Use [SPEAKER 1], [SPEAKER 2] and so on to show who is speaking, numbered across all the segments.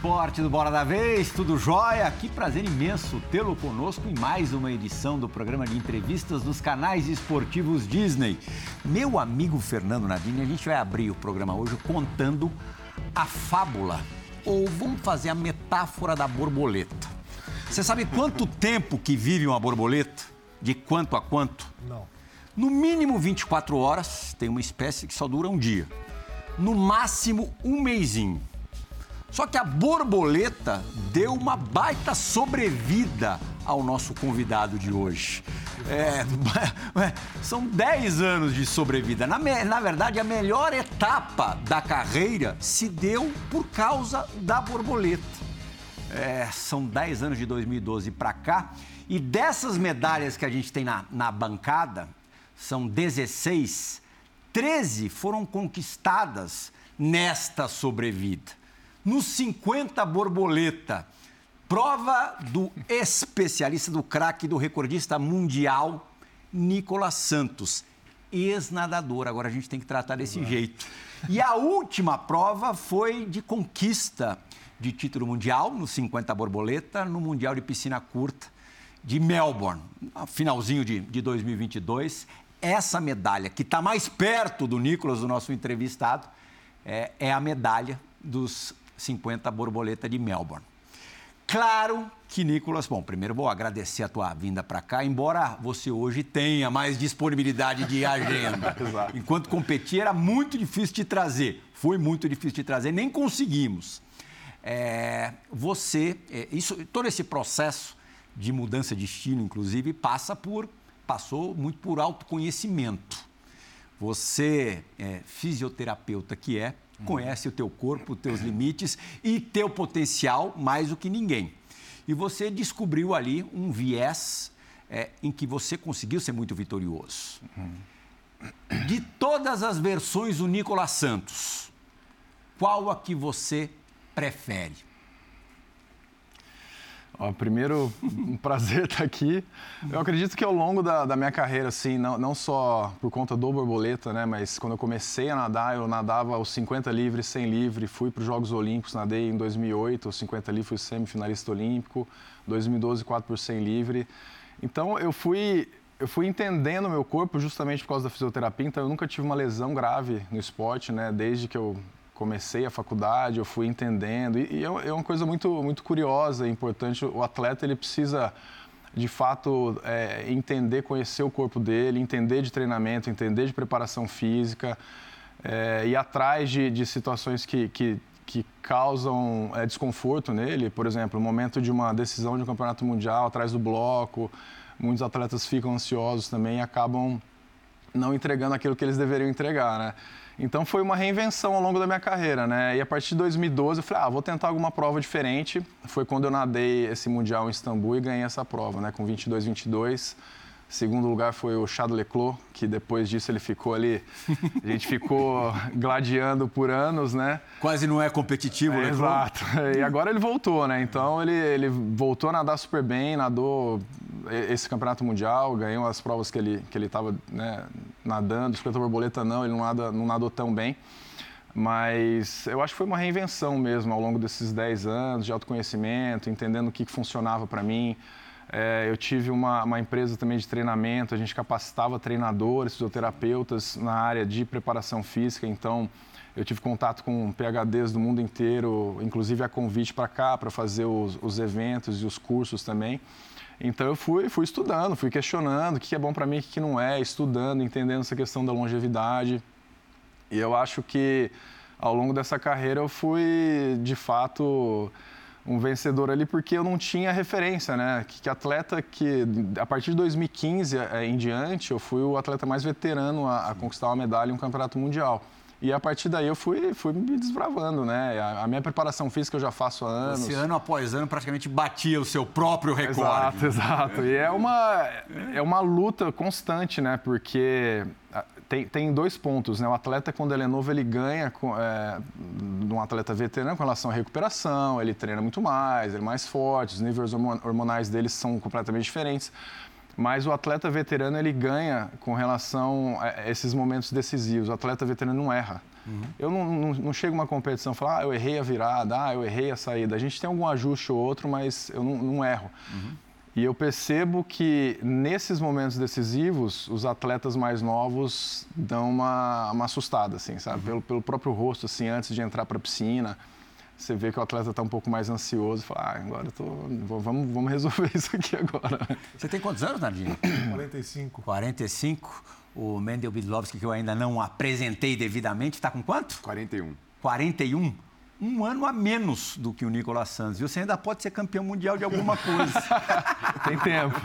[SPEAKER 1] esporte do Bora da Vez, tudo jóia? Que prazer imenso tê-lo conosco em mais uma edição do programa de entrevistas dos canais esportivos Disney. Meu amigo Fernando Nadine, a gente vai abrir o programa hoje contando a fábula, ou vamos fazer a metáfora da borboleta. Você sabe quanto tempo que vive uma borboleta? De quanto a quanto?
[SPEAKER 2] Não.
[SPEAKER 1] No mínimo 24 horas, tem uma espécie que só dura um dia. No máximo um mêsinho. Só que a borboleta deu uma baita sobrevida ao nosso convidado de hoje. É, são 10 anos de sobrevida. Na, na, verdade, a melhor etapa da carreira se deu por causa da borboleta. É, são 10 anos de 2012 para cá. E dessas medalhas que a gente tem na, na bancada, são 16, 13 foram conquistadas nesta sobrevida no 50 borboleta. Prova do especialista, do craque, do recordista mundial, Nicolas Santos, ex-nadador. Agora a gente tem que tratar desse jeito. E a última prova foi de conquista de título mundial no 50 borboleta, no Mundial de Piscina Curta de Melbourne, finalzinho de, de 2022. Essa medalha, que está mais perto do Nicolas, do nosso entrevistado, é, é a medalha dos 50 borboleta de Melbourne. Claro que, Nicolas, bom, primeiro vou agradecer a tua vinda para cá, embora você hoje tenha mais disponibilidade de agenda. Enquanto competia, era muito difícil de trazer. Foi muito difícil de trazer, nem conseguimos. É, você, é, isso, todo esse processo de mudança de estilo, inclusive, passa por, passou muito por autoconhecimento. Você é fisioterapeuta que é, conhece o teu corpo, os teus limites e teu potencial mais do que ninguém. E você descobriu ali um viés é, em que você conseguiu ser muito vitorioso. De todas as versões do Nicolas Santos, qual a que você prefere?
[SPEAKER 2] Ó, primeiro, um prazer estar aqui. Eu acredito que ao longo da, da, minha carreira, assim, não, não só por conta do borboleta, né, mas quando eu comecei a nadar, eu nadava os 50 livre, 100 livre, fui para os Jogos Olímpicos, nadei em 2008, os 50 livre, fui semifinalista olímpico, 2012, 4 por 100 livre. Então, eu fui, eu fui entendendo meu corpo justamente por causa da fisioterapia, então eu nunca tive uma lesão grave no esporte, né, desde que eu comecei a faculdade, eu fui entendendo. E, e é, é uma coisa muito, muito curiosa e importante. O atleta ele precisa, de fato, é, entender, conhecer o corpo dele, entender de treinamento, entender de preparação física, é, ir atrás de, de situações que, que, que causam é, desconforto nele. Por exemplo, o momento de uma decisão de um campeonato mundial, atrás do bloco. Muitos atletas ficam ansiosos também e acabam não entregando aquilo que eles deveriam entregar, né? Então foi uma reinvenção ao longo da minha carreira, né? E a partir de 2012 eu falei, ah, vou tentar alguma prova diferente. Foi quando eu nadei esse mundial em Istambul e ganhei essa prova, né? Com 22, 22. Segundo lugar foi o Chado Leclos, que depois disso ele ficou ali. A gente ficou gladiando por anos, né?
[SPEAKER 1] Quase não é competitivo,
[SPEAKER 2] é, Exato. E agora ele voltou, né? Então ele, ele voltou a nadar super bem, nadou esse campeonato mundial, ganhou as provas que ele que ele estava né, nadando. 50 borboleta não, ele não, nada, não nadou tão bem. Mas eu acho que foi uma reinvenção mesmo ao longo desses 10 anos de autoconhecimento, entendendo o que, que funcionava para mim. É, eu tive uma, uma, empresa também de treinamento, a gente capacitava treinadores, fisioterapeutas na área de preparação física, então eu tive contato com PHDs do mundo inteiro, inclusive a convite para cá, para fazer os, os eventos e os cursos também. Então eu fui, fui estudando, fui questionando o que é bom para mim, o que não é, estudando, entendendo essa questão da longevidade. E eu acho que ao longo dessa carreira eu fui, de fato, um vencedor ali porque eu não tinha referência, né? Que, que atleta que, a partir de 2015 é, em diante, eu fui o atleta mais veterano a, a conquistar uma medalha em um campeonato mundial. E a partir daí eu fui, fui me desbravando, né? A, minha preparação física eu já faço há anos.
[SPEAKER 1] Esse ano após ano praticamente batia o seu próprio recorde.
[SPEAKER 2] Exato, exato. E é uma, é uma luta constante, né? Porque tem, tem dois pontos, né? O atleta, quando ele é novo, ele ganha é, de um atleta veterano com relação à recuperação, ele treina muito mais, ele é mais forte, os níveis hormonais dele são completamente diferentes. Mas o atleta veterano ele ganha com relação a esses momentos decisivos. O atleta veterano não erra. Uhum. Eu não, não, não, chego uma competição e falo, ah, eu errei a virada, ah, eu errei a saída. A gente tem algum ajuste ou outro, mas eu não, não erro. Uhum. E eu percebo que nesses momentos decisivos, os atletas mais novos dão uma, uma assustada, assim, sabe? Uhum. Pelo, pelo próprio rosto, assim, antes de entrar para a piscina você vê que o atleta está um pouco mais ansioso, fala, ah, agora eu tô, vamos, vamos resolver isso aqui agora.
[SPEAKER 1] Você tem quantos anos, Nardinho?
[SPEAKER 3] 45.
[SPEAKER 1] 45. O Mendel Bidlovski, que eu ainda não apresentei devidamente, está com quanto?
[SPEAKER 3] 41.
[SPEAKER 1] 41? Um ano a menos do que o Nicolas Santos. E você ainda pode ser campeão mundial de alguma coisa.
[SPEAKER 2] tem tempo.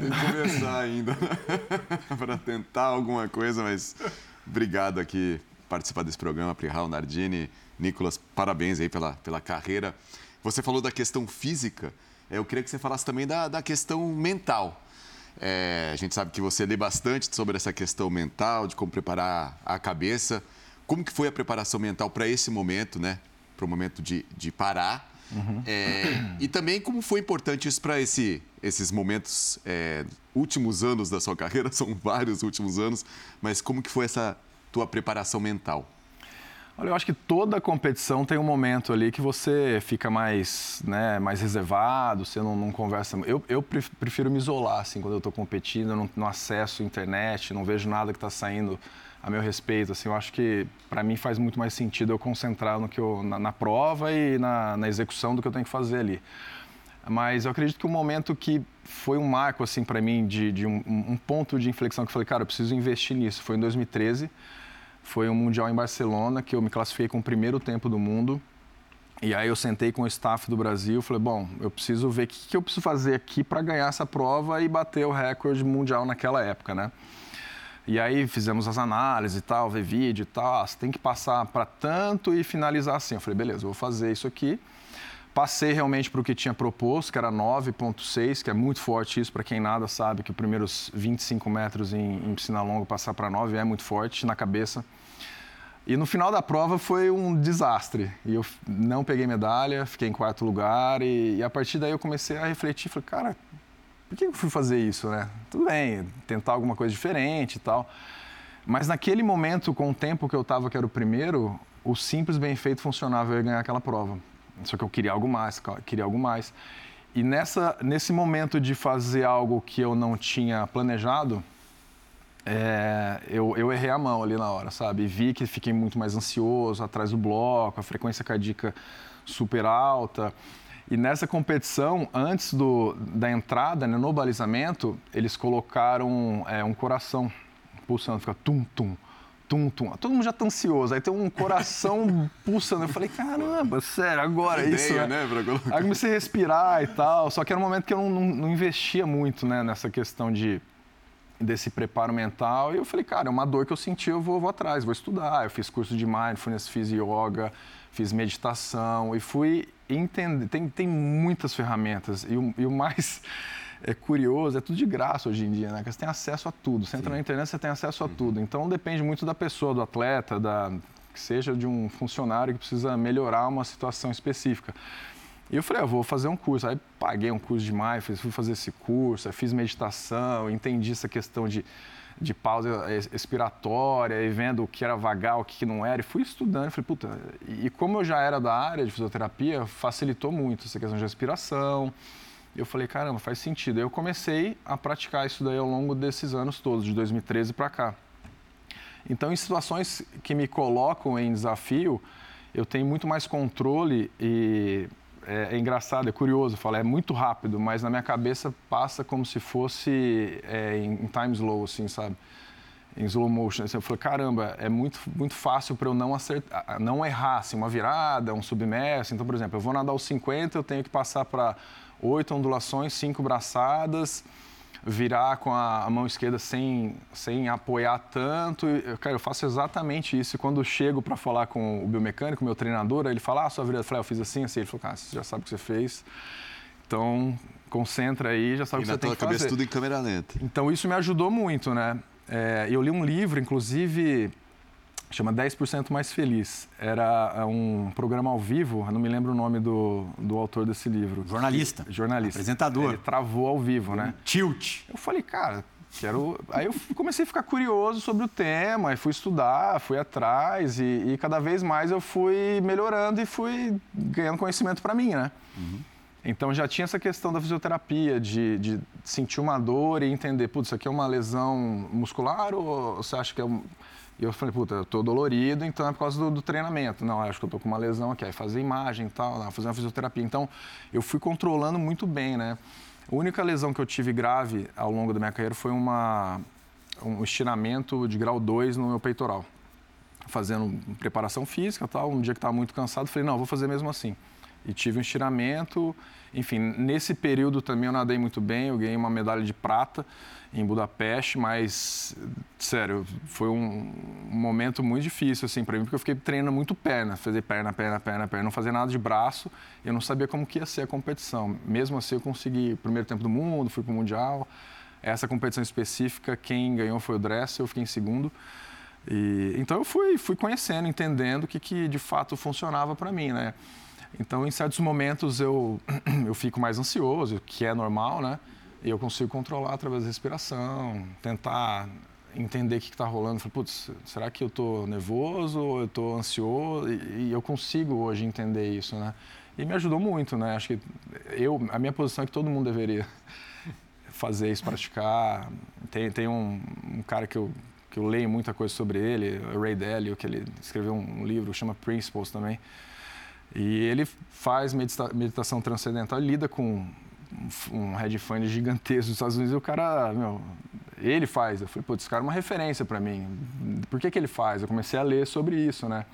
[SPEAKER 3] tem que começar ainda para tentar alguma coisa, mas obrigado aqui participar desse programa, Prihal Nardini. Nicolas, parabéns aí pela, pela carreira. Você falou da questão física, eu queria que você falasse também da, da questão mental. É, a gente sabe que você lê bastante sobre essa questão mental, de como preparar a cabeça. Como que foi a preparação mental para esse momento, né? Para o momento de, de parar. Uhum. É, e também como foi importante isso para esse, esses momentos, é, últimos anos da sua carreira, são vários últimos anos, mas como que foi essa tua preparação mental?
[SPEAKER 2] Olha, eu acho que toda competição tem um momento ali que você fica mais, né, mais reservado, você não, não conversa. Eu, eu, prefiro me isolar, assim, quando eu estou competindo, eu não, não acesso internet, não vejo nada que está saindo a meu respeito. Assim, eu acho que para mim faz muito mais sentido eu concentrar no que eu, na, na prova e na, na, execução do que eu tenho que fazer ali. Mas eu acredito que o momento que foi um marco assim para mim de, de um, um ponto de inflexão que eu falei, cara, eu preciso investir nisso. Foi em 2013 foi um Mundial em Barcelona, que eu me classifiquei com o primeiro tempo do mundo. E aí eu sentei com o staff do Brasil, falei, bom, eu preciso ver o que, que eu preciso fazer aqui para ganhar essa prova e bater o recorde mundial naquela época, né? E aí fizemos as análises e tal, ver vídeo e tal, ah, você tem que passar para tanto e finalizar assim. Eu falei, beleza, eu vou fazer isso aqui. Passei realmente para o que tinha proposto, que era 9,6, que é muito forte isso, para quem nada sabe que os primeiros 25 metros em, em piscina longa passar para 9 é muito forte na cabeça. E no final da prova foi um desastre. E eu não peguei medalha, fiquei em quarto lugar. E, e a partir daí eu comecei a refletir, falei, cara, por que eu fui fazer isso, né? Tudo bem, tentar alguma coisa diferente e tal. Mas naquele momento, com o tempo que eu estava, que era o primeiro, o simples bem feito funcionava, eu ia ganhar aquela prova. Só que eu queria algo mais, queria algo mais. E nessa, nesse momento de fazer algo que eu não tinha planejado, é, eu, eu, errei a mão ali na hora, sabe? Vi que fiquei muito mais ansioso atrás do bloco, a frequência cardíaca super alta. E nessa competição, antes do, da entrada, né, no balizamento, eles colocaram é, um coração pulsando, fica tum-tum tum, tum. Todo mundo já tá ansioso, aí tem um coração pulsando. Eu falei, caramba, sério, agora
[SPEAKER 3] Ideia,
[SPEAKER 2] isso. Né?
[SPEAKER 3] né
[SPEAKER 2] aí comecei a respirar e tal. Só que era um momento que eu não, não, não investia muito né, nessa questão de desse preparo mental. E eu falei, cara, é uma dor que eu senti, eu vou, vou atrás, vou estudar. Eu fiz curso de mindfulness, fiz yoga, fiz meditação e fui entender. Tem, tem muitas ferramentas. E o, e o mais é curioso, é tudo de graça hoje em dia, né? Você tem acesso a tudo. Você entra na internet, você tem acesso a uhum. tudo. Então depende muito da pessoa, do atleta, da que seja de um funcionário que precisa melhorar uma situação específica. E eu falei, eu ah, vou fazer um curso. Aí paguei um curso de mindfulness, fui fazer esse curso, fiz meditação, entendi essa questão de, de pausa expiratória e vendo o que era vagal, o que não era. E fui estudando. Falei, puta, e como eu já era da área de fisioterapia, facilitou muito essa questão de respiração eu falei, caramba, faz sentido. Eu comecei a praticar isso daí ao longo desses anos todos, de 2013 para cá. Então, em situações que me colocam em desafio, eu tenho muito mais controle e é, é engraçado, é curioso, falo, é muito rápido, mas na minha cabeça passa como se fosse é, em, em time slow, assim, sabe? Em slow motion. Assim, eu falei, caramba, é muito, muito fácil para eu não acertar, não errar, assim, uma virada, um submerso. Então, por exemplo, eu vou nadar os 50, eu tenho que passar para oito ondulações, cinco braçadas, virar com a, mão esquerda sem, sem apoiar tanto. Eu, cara, eu faço exatamente isso. E quando eu chego para falar com o biomecânico, meu treinador, ele fala, ah, sua virada, eu falei, ah, eu fiz assim, assim. Ele falou, cara, você já sabe o que você fez. Então, concentra aí, já sabe o que você tem que fazer. E na tua cabeça
[SPEAKER 3] tudo em câmera lenta.
[SPEAKER 2] Então, isso me ajudou muito, né? É, eu li um livro, inclusive, chama 10% Mais Feliz. Era é, um programa ao vivo, não me lembro o nome do, do autor desse livro.
[SPEAKER 1] Jornalista.
[SPEAKER 2] Jornalista.
[SPEAKER 1] Apresentador.
[SPEAKER 2] Ele travou ao vivo, né?
[SPEAKER 1] Tilt.
[SPEAKER 2] Eu falei, cara, quero. Aí eu comecei a ficar curioso sobre o tema, e fui estudar, fui atrás, e, e cada vez mais eu fui melhorando e fui ganhando conhecimento para mim, né? Uhum. Então já tinha essa questão da fisioterapia, de, de sentir uma dor e entender, putz, isso aqui é uma lesão muscular ou você acha que é um e eu falei, puta, eu tô dolorido, então é por causa do, do treinamento. Não, acho que eu tô com uma lesão aqui, aí fazer imagem e tal, não, fazer uma fisioterapia. Então, eu fui controlando muito bem, né? A única lesão que eu tive grave ao longo da minha carreira foi uma, um estiramento de grau 2 no meu peitoral. Fazendo preparação física tal, um dia que estava muito cansado, falei, não, vou fazer mesmo assim. E tive um estiramento, enfim, nesse período também eu nadei muito bem, eu ganhei uma medalha de prata em Budapeste, mas, sério, foi um, momento muito difícil, assim, para mim, porque eu fiquei treinando muito perna, fazer perna, perna, perna, perna, não fazer nada de braço, eu não sabia como que ia ser a competição. Mesmo assim, eu consegui o primeiro tempo do mundo, fui para o Mundial. Essa competição específica, quem ganhou foi o Dressel, eu fiquei em segundo. E, então, eu fui, fui conhecendo, entendendo o que, que de fato funcionava para mim, né? Então, em certos momentos, eu, eu fico mais ansioso, que é normal, né? E eu consigo controlar através da respiração, tentar entender o que está rolando. Falei, putz, será que eu estou nervoso ou eu estou ansioso? E, e, eu consigo hoje entender isso, né? E me ajudou muito, né? Acho que eu, a minha posição é que todo mundo deveria fazer isso, praticar. Tem, tem um, um cara que eu, que eu leio muita coisa sobre ele, Ray Dalio, que ele escreveu um livro, chama Principles também. E ele faz medita meditação transcendental, lida com um fund gigantesco dos Estados Unidos e o cara, meu, ele faz. Eu falei, pô, esse cara é uma referência para mim. Por que, que ele faz? Eu comecei a ler sobre isso, né?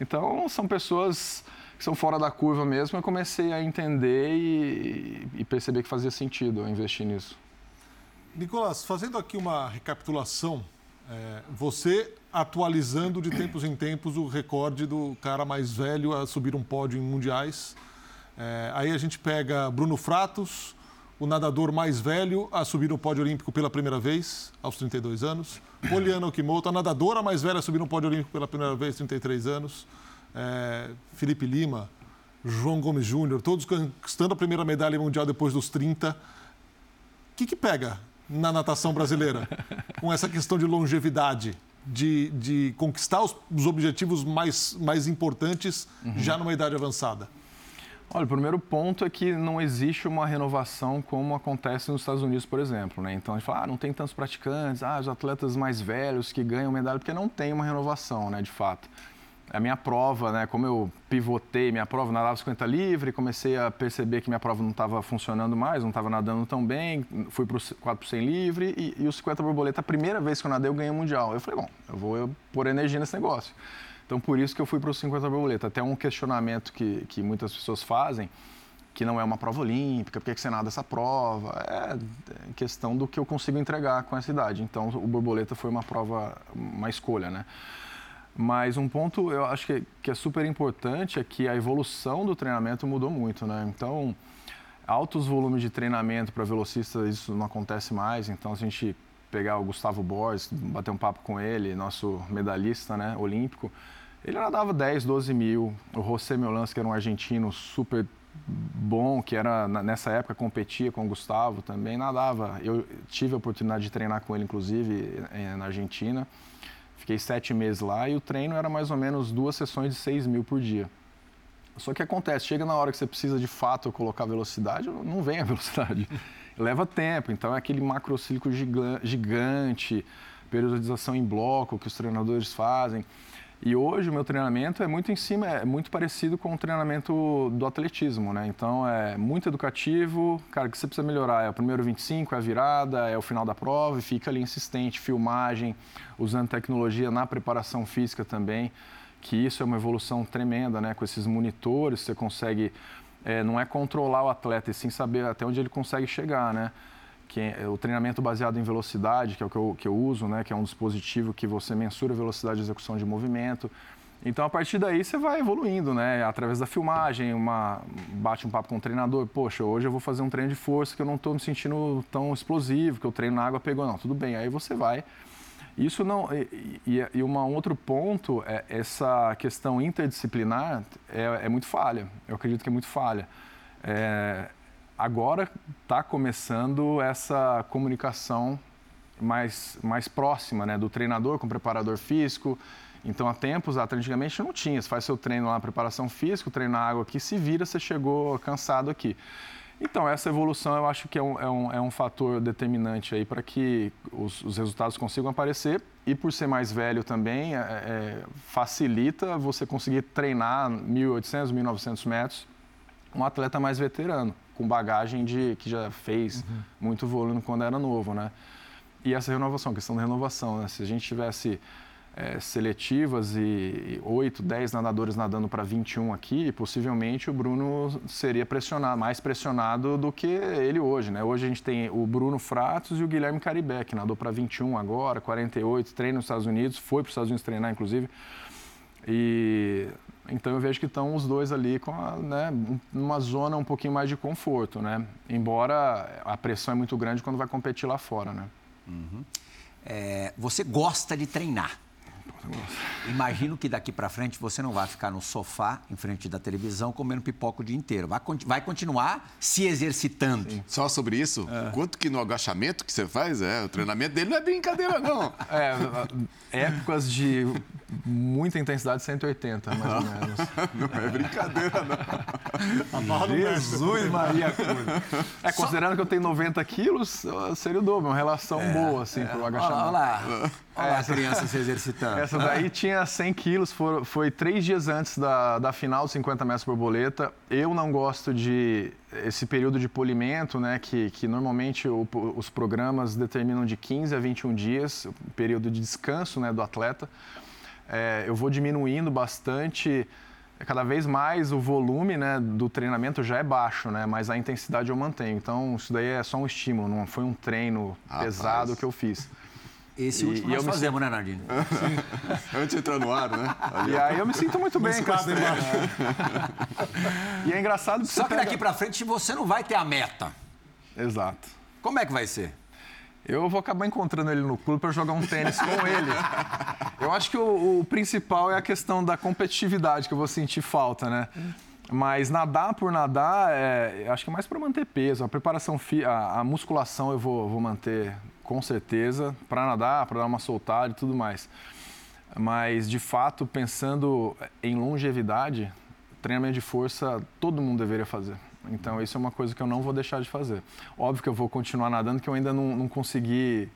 [SPEAKER 2] Então, são pessoas que são fora da curva mesmo. Eu comecei a entender e, e perceber que fazia sentido eu investir nisso.
[SPEAKER 4] Nicolas, fazendo aqui uma recapitulação, é, você atualizando de tempos em tempos o recorde do cara mais velho a subir um pódio em mundiais é, aí a gente pega Bruno Fratos, o nadador mais velho a subir no pódio olímpico pela primeira vez, aos 32 anos. Poliana Okimoto, a nadadora mais velha a subir no pódio olímpico pela primeira vez, 33 anos. É, Felipe Lima, João Gomes Júnior, todos conquistando a primeira medalha mundial depois dos 30. O que, que pega na natação brasileira com essa questão de longevidade? De, de conquistar os, os objetivos mais, mais importantes uhum. já numa idade avançada?
[SPEAKER 2] Olha, o primeiro ponto é que não existe uma renovação como acontece nos Estados Unidos, por exemplo. Né? Então, a gente fala, ah, não tem tantos praticantes, ah, os atletas mais velhos que ganham medalha, porque não tem uma renovação, né, de fato. A minha prova, né, como eu pivotei minha prova, nadava 50 livre, comecei a perceber que minha prova não estava funcionando mais, não estava nadando tão bem, fui para o 4 por 100 livre e, e os 50 borboleta, a primeira vez que eu nadei, eu ganhei o Mundial. Eu falei, bom, eu vou pôr energia nesse negócio. Então, por isso que eu fui para os 50 borboleta. Até um questionamento que, que muitas pessoas fazem, que não é uma prova olímpica, por que você nada essa prova? É, é questão do que eu consigo entregar com essa idade. Então, o borboleta foi uma prova, uma escolha, né? Mas um ponto eu acho que, que é super importante é que a evolução do treinamento mudou muito, né? Então, altos volumes de treinamento para velocistas, isso não acontece mais. Então, a gente pegar o Gustavo Borges, bater um papo com ele, nosso medalhista né, olímpico, ele nadava 10, 12 mil. O José Meolans, que era um argentino super bom, que era nessa época competia com o Gustavo também, nadava. Eu tive a oportunidade de treinar com ele, inclusive, eh, na Argentina. Fiquei sete meses lá e o treino era mais ou menos duas sessões de 6 mil por dia. Só que acontece, chega na hora que você precisa de fato colocar velocidade, não vem a velocidade. Leva tempo, então é aquele macrocíclico gigante, periodização em bloco que os treinadores fazem. E hoje o meu treinamento é muito em cima, é muito parecido com o treinamento do atletismo, né? Então é muito educativo, cara, o que você precisa melhorar é o primeiro 25, é a virada, é o final da prova e fica ali insistente, filmagem, usando tecnologia na preparação física também, que isso é uma evolução tremenda, né? Com esses monitores você consegue, é, não é controlar o atleta e sim saber até onde ele consegue chegar, né? Que é o treinamento baseado em velocidade, que é o que eu, que eu uso, né, que é um dispositivo que você mensura a velocidade de execução de movimento. Então, a partir daí, você vai evoluindo, né? Através da filmagem, uma, bate um papo com o treinador. Poxa, hoje eu vou fazer um treino de força que eu não estou me sentindo tão explosivo, que o treino na água pegou. Não, tudo bem. Aí você vai Isso não. E, e, e um outro ponto é essa questão interdisciplinar é, é muito falha. Eu acredito que é muito falha. É, agora está começando essa comunicação mais, mais próxima, né? Do treinador com o preparador físico. Então, há tempos, antigamente não tinha. Você faz seu treino lá, preparação física, treina água aqui, se vira, você chegou cansado aqui. Então, essa evolução eu acho que é um, é um, é um fator determinante aí para que os, os, resultados consigam aparecer. E por ser mais velho também, é, é, facilita você conseguir treinar 1.800, 1.900 metros um atleta mais veterano, com bagagem de que já fez uhum. muito volume quando era novo, né? E essa renovação, questão da renovação, né? Se a gente tivesse é, seletivas e 8, 10 nadadores nadando para 21 aqui, possivelmente o Bruno seria pressionado, mais pressionado do que ele hoje. Né? Hoje a gente tem o Bruno Fratos e o Guilherme Caribé, que nadou para 21 agora, 48, treina nos Estados Unidos, foi para os Estados Unidos treinar, inclusive. E então eu vejo que estão os dois ali com a, né, numa zona um pouquinho mais de conforto, né? Embora a pressão é muito grande quando vai competir lá fora, né?
[SPEAKER 1] Uhum. É, você gosta de treinar? Imagino que daqui para frente você não vai ficar no sofá, em frente da televisão, comendo pipoca o dia inteiro. Vai, vai continuar se exercitando. Sim.
[SPEAKER 3] Só sobre isso, é. quanto que no agachamento que você faz, é, o treinamento dele não é brincadeira, não.
[SPEAKER 2] É, épocas de muita intensidade, 180, mais ou menos.
[SPEAKER 3] Não é brincadeira, não.
[SPEAKER 2] Jesus Maria Cruz. É, considerando Só... que eu tenho 90 quilos, seria o dobro, uma relação é, boa, assim, é. pro agachamento.
[SPEAKER 1] Olha lá, olha lá a criança se exercitando.
[SPEAKER 2] Essa daí tinha 100 quilos, foi, foi três dias antes da, da final de 50 metros borboleta. Eu não gosto de esse período de polimento, né, que, que normalmente o, os programas determinam de 15 a 21 dias, período de descanso né, do atleta. É, eu vou diminuindo bastante cada vez mais o volume né, do treinamento já é baixo, né, mas a intensidade eu mantenho. Então, isso daí é só um estímulo, não foi um treino Rapaz. pesado que eu fiz.
[SPEAKER 1] Esse e, último e nós eu fazemos, me... né, Nardini?
[SPEAKER 3] Antes de entrar no ar, né?
[SPEAKER 2] Ali, e aí eu me sinto muito bem com esse E é engraçado...
[SPEAKER 1] Só que pega... daqui para frente você não vai ter a meta.
[SPEAKER 2] Exato.
[SPEAKER 1] Como é que vai ser?
[SPEAKER 2] Eu vou acabar encontrando ele no clube para jogar um tênis com ele. Eu acho que o, o, principal é a questão da competitividade que eu vou sentir falta, né? Mas nadar por nadar, é, acho que é mais para manter peso. A preparação, a, a musculação eu vou, vou manter com certeza, para nadar, para dar uma soltada e tudo mais. Mas, de fato, pensando em longevidade, treinamento de força todo mundo deveria fazer. Então, isso é uma coisa que eu não vou deixar de fazer. Óbvio que eu vou continuar nadando, que eu ainda não, não consegui,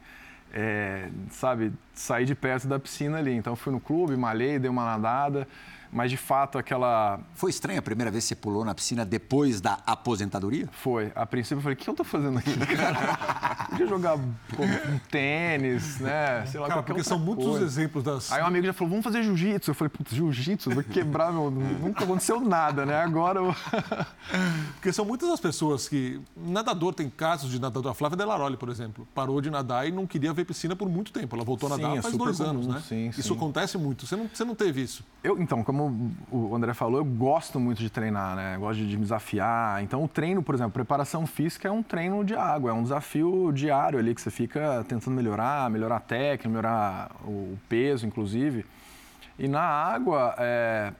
[SPEAKER 2] é, sabe, sair de perto da piscina ali. Então, fui no clube, malhei, dei uma nadada mas de fato aquela.
[SPEAKER 1] Foi estranho a primeira vez que você pulou na piscina depois da aposentadoria?
[SPEAKER 2] Foi. A princípio eu falei, o que eu tô fazendo aqui, cara? Podia jogar um tênis, né?
[SPEAKER 4] Sei lá, cara, porque são muitos coisa. exemplos das.
[SPEAKER 2] Aí um amigo já falou, vamos fazer jiu-jitsu. Eu falei, putz, jiu-jitsu? Vou quebrar meu. Nunca aconteceu nada, né? Agora eu.
[SPEAKER 4] porque são muitas as pessoas que. Nadador, tem casos de nadador. A Flávia Delaroli, por exemplo, parou de nadar e não queria ver piscina por muito tempo. Ela voltou a nadar sim, é faz dois comum, anos, né? Sim, isso sim. acontece muito. Você não, você não teve isso?
[SPEAKER 2] Eu, então, como como o André falou, eu gosto muito de treinar, né? Eu gosto de me desafiar. Então, o treino, por exemplo, preparação física é um treino de água, é um desafio diário ali que você fica tentando melhorar, melhorar a técnica, melhorar o peso, inclusive. E na água, é,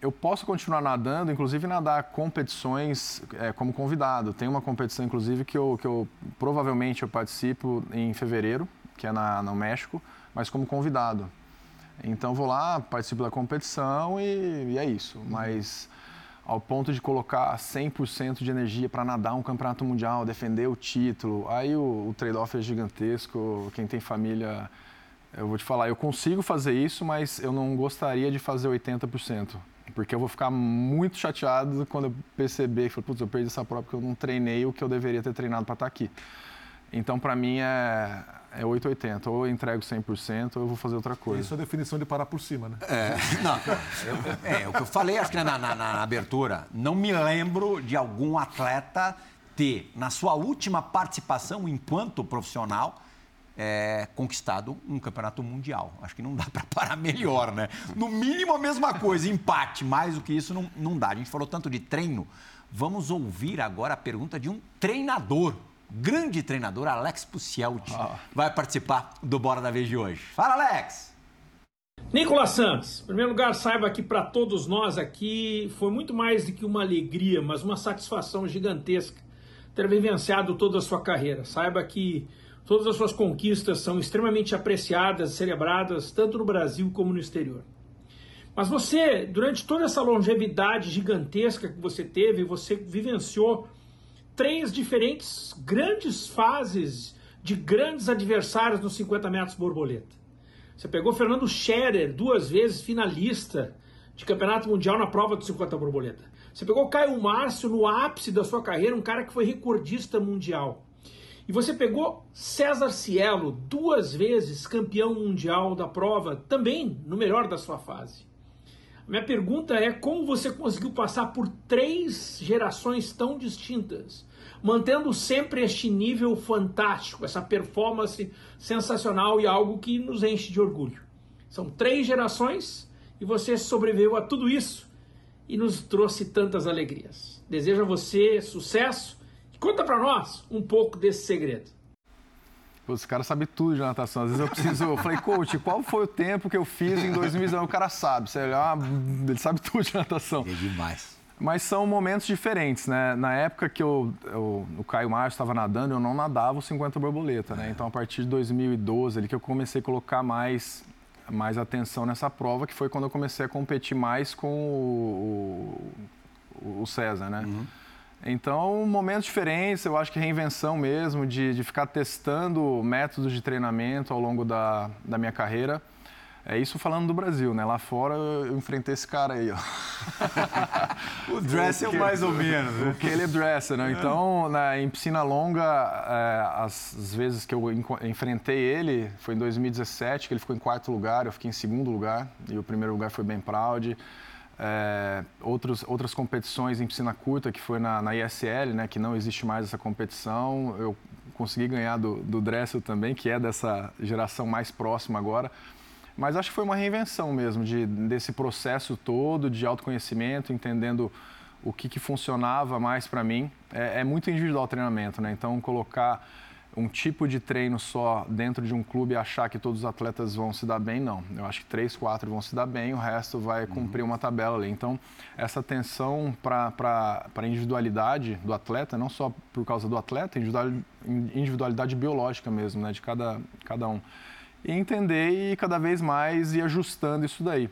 [SPEAKER 2] eu posso continuar nadando, inclusive nadar competições é, como convidado. Tem uma competição, inclusive, que eu, que eu provavelmente eu participo em fevereiro, que é na, no México, mas como convidado. Então vou lá, participo da competição e, e é isso. Mas ao ponto de colocar 100% de energia para nadar um campeonato mundial, defender o título, aí o, o trade-off é gigantesco. Quem tem família, eu vou te falar, eu consigo fazer isso, mas eu não gostaria de fazer 80%. Porque eu vou ficar muito chateado quando eu perceber que eu perdi essa prova porque eu não treinei o que eu deveria ter treinado para estar tá aqui. Então, para mim, é, é 880. Ou eu entrego 100% ou eu vou fazer outra coisa.
[SPEAKER 4] Isso é a definição de parar por cima, né?
[SPEAKER 1] É, não, eu, é o que eu falei, acho que na, na, na abertura. Não me lembro de algum atleta ter, na sua última participação enquanto profissional, é, conquistado um campeonato mundial. Acho que não dá para parar melhor, né? No mínimo a mesma coisa, empate. Mais do que isso não, não dá. A gente falou tanto de treino. Vamos ouvir agora a pergunta de um treinador grande treinador Alex Pucielti ah. vai participar do Bora da Vez de hoje. Fala, Alex!
[SPEAKER 5] Nicolas Santos, em primeiro lugar, saiba que para todos nós aqui foi muito mais do que uma alegria, mas uma satisfação gigantesca ter vivenciado toda a sua carreira. Saiba que todas as suas conquistas são extremamente apreciadas, celebradas, tanto no Brasil como no exterior. Mas você, durante toda essa longevidade gigantesca que você teve, você vivenciou três diferentes grandes fases de grandes adversários nos 50 metros borboleta. Você pegou Fernando Scherer, duas vezes finalista de campeonato mundial na prova dos 50 borboleta. Você pegou Caio Márcio no ápice da sua carreira, um cara que foi recordista mundial. E você pegou César Cielo, duas vezes campeão mundial da prova, também no melhor da sua fase. Minha pergunta é como você conseguiu passar por três gerações tão distintas, mantendo sempre este nível fantástico, essa performance sensacional e algo que nos enche de orgulho. São três gerações e você sobreviveu a tudo isso e nos trouxe tantas alegrias. Desejo a você sucesso e conta para nós um pouco desse segredo.
[SPEAKER 2] Os caras sabem tudo de natação. Às vezes eu preciso. Eu falei, coach, qual foi o tempo que eu fiz em 2019? O cara sabe. Ele sabe tudo de natação.
[SPEAKER 1] É demais.
[SPEAKER 2] Mas são momentos diferentes, né? Na época que eu, eu o Caio Márcio estava nadando, eu não nadava os 50 borboleta, né? Então, a partir de 2012, ali que eu comecei a colocar mais, mais atenção nessa prova, que foi quando eu comecei a competir mais com o, o, o César, né? Uhum. Então, momentos diferentes, eu acho que reinvenção mesmo, de, de ficar testando métodos de treinamento ao longo da, da minha carreira. É isso falando do Brasil, né? Lá fora eu enfrentei esse cara aí, ó.
[SPEAKER 1] o Dressel mais ou menos.
[SPEAKER 2] Né? Porque ele é Dressel, né? Então, na, em piscina longa, é, as, as, vezes que eu enfrentei ele, foi em 2017, que ele ficou em quarto lugar, eu fiquei em segundo lugar, e o primeiro lugar foi bem proud é, outros, outras competições em piscina curta, que foi na, na ISL, né, que não existe mais essa competição. Eu consegui ganhar do, do Dressel também, que é dessa geração mais próxima agora. Mas acho que foi uma reinvenção mesmo de, desse processo todo de autoconhecimento, entendendo o que, que funcionava mais para mim. É, é muito individual o treinamento, né? Então, colocar um tipo de treino só dentro de um clube e achar que todos os atletas vão se dar bem, não. Eu acho que três, quatro vão se dar bem, o resto vai cumprir uhum. uma tabela ali. Então, essa atenção para a individualidade do atleta, não só por causa do atleta, individualidade biológica mesmo, né, de cada, cada um. E entender e cada vez mais ir ajustando isso daí.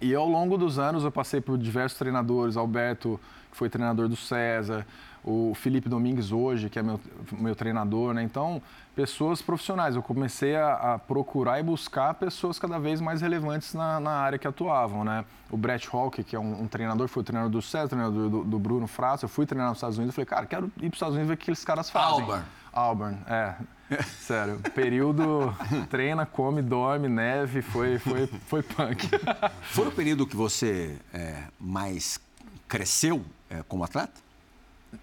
[SPEAKER 2] E ao longo dos anos eu passei por diversos treinadores, Alberto, que foi treinador do César, o Felipe Domingues hoje, que é meu, meu treinador, né? Então, pessoas profissionais. Eu comecei a, a, procurar e buscar pessoas cada vez mais relevantes na, na área que atuavam, né? O Brett Hawke, que é um, um, treinador, foi o treinador do César, treinador do, do Bruno Frasso. Eu fui treinar nos Estados Unidos e falei, cara, quero ir para os Estados Unidos ver o que aqueles caras fazem.
[SPEAKER 1] Auburn.
[SPEAKER 2] Auburn, é. Sério, período treina, come, dorme, neve, foi, foi, foi punk.
[SPEAKER 1] Foi o período que você é, mais cresceu é, como atleta?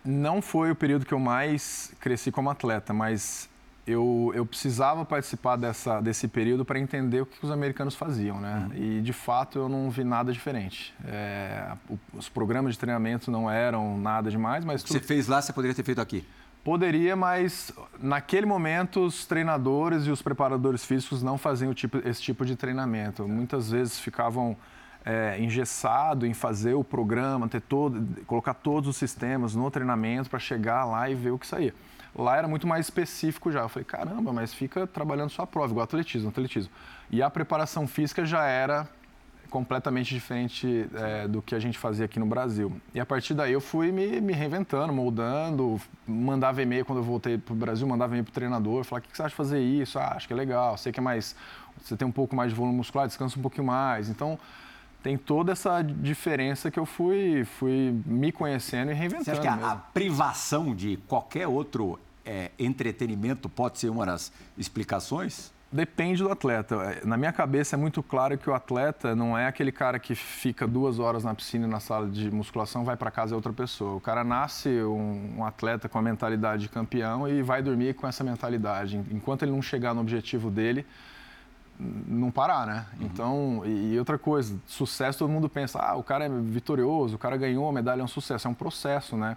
[SPEAKER 2] Não foi o período que eu mais cresci como atleta, mas eu, eu precisava participar dessa, desse período para entender o que os americanos faziam, né? Uhum. E, de fato, eu não vi nada diferente. É, os programas de treinamento não eram nada demais, mas...
[SPEAKER 1] Tudo... Você fez lá, você poderia ter feito aqui?
[SPEAKER 2] Poderia, mas naquele momento os treinadores e os preparadores físicos não faziam tipo, esse tipo de treinamento. Muitas vezes ficavam é, engessado em fazer o programa, ter todo, colocar todos os sistemas no treinamento para chegar lá e ver o que saía. Lá era muito mais específico já. Eu falei, caramba, mas fica trabalhando só a prova, igual atletismo, atletismo. E a preparação física já era completamente diferente é, do que a gente fazia aqui no Brasil. E a partir daí eu fui me, me reinventando, moldando, mandava e-mail quando eu voltei para o Brasil, mandava e-mail para o treinador, falava, o que você acha de fazer isso? Ah, acho que é legal, sei que é mais, você tem um pouco mais de volume muscular, descansa um pouquinho mais. Então, tem toda essa diferença que eu fui, fui me conhecendo e reinventando. Você acha que
[SPEAKER 1] a, a privação de qualquer outro é, entretenimento pode ser uma das explicações?
[SPEAKER 2] Depende do atleta. Na minha cabeça é muito claro que o atleta não é aquele cara que fica duas horas na piscina na sala de musculação, vai para casa é outra pessoa. O cara nasce um, um, atleta com a mentalidade de campeão e vai dormir com essa mentalidade. Enquanto ele não chegar no objetivo dele, não parar, né? Uhum. Então, e, outra coisa, sucesso todo mundo pensa, ah, o cara é vitorioso, o cara ganhou a medalha, é um sucesso, é um processo, né?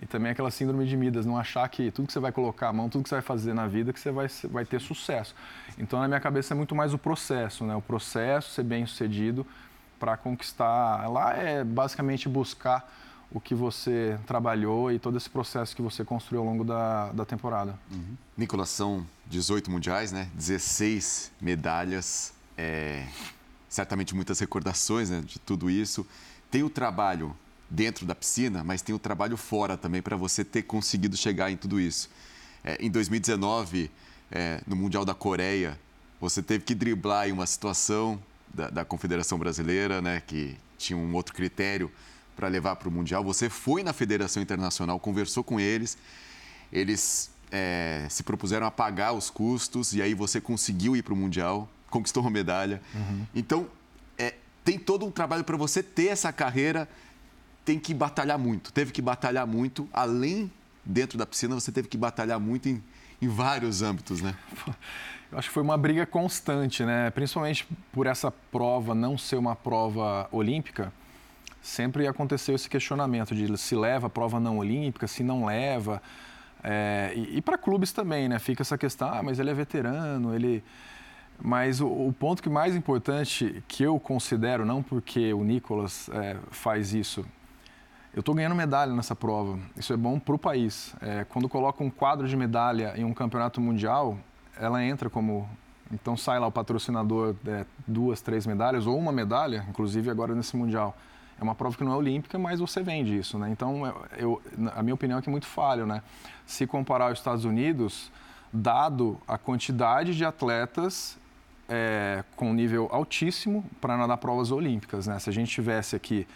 [SPEAKER 2] E também aquela síndrome de Midas, não achar que tudo que você vai colocar a mão, tudo que você vai fazer na vida, que você vai, vai ter sucesso. Então, na minha cabeça, é muito mais o processo, né? O processo, ser bem sucedido para conquistar. Lá é basicamente buscar o que você trabalhou e todo esse processo que você construiu ao longo da, da temporada.
[SPEAKER 3] Uhum. Nicolas, são 18 mundiais, né? 16 medalhas, é... certamente muitas recordações né, de tudo isso. Tem o trabalho dentro da piscina, mas tem o trabalho fora também para você ter conseguido chegar em tudo isso. É, em 2019, é, no Mundial da Coreia, você teve que driblar em uma situação da, da Confederação Brasileira, né, que tinha um outro critério para levar para o Mundial. Você foi na Federação Internacional, conversou com eles, eles é, se propuseram a pagar os custos e aí você conseguiu ir para o Mundial, conquistou uma medalha. Uhum. Então, é, tem todo um trabalho para você ter essa carreira tem que batalhar muito, teve que batalhar muito, além dentro da piscina, você teve que batalhar muito em, em vários âmbitos, né?
[SPEAKER 2] Eu acho que foi uma briga constante, né? Principalmente por essa prova não ser uma prova olímpica, sempre aconteceu esse questionamento de se leva a prova não olímpica, se não leva. É, e, e para clubes também, né? Fica essa questão, ah, mas ele é veterano, ele. Mas o, o ponto que mais importante que eu considero, não porque o Nicolas é, faz isso, eu estou ganhando medalha nessa prova. Isso é bom para o país. É, quando coloca um quadro de medalha em um campeonato mundial, ela entra como. Então sai lá o patrocinador é, duas, três medalhas ou uma medalha, inclusive agora nesse mundial. É uma prova que não é olímpica, mas você vende isso, né? Então, eu, a minha opinião é que é muito falho, né? Se comparar os Estados Unidos, dado a quantidade de atletas é, com nível altíssimo para nadar provas olímpicas, né? Se a gente tivesse aqui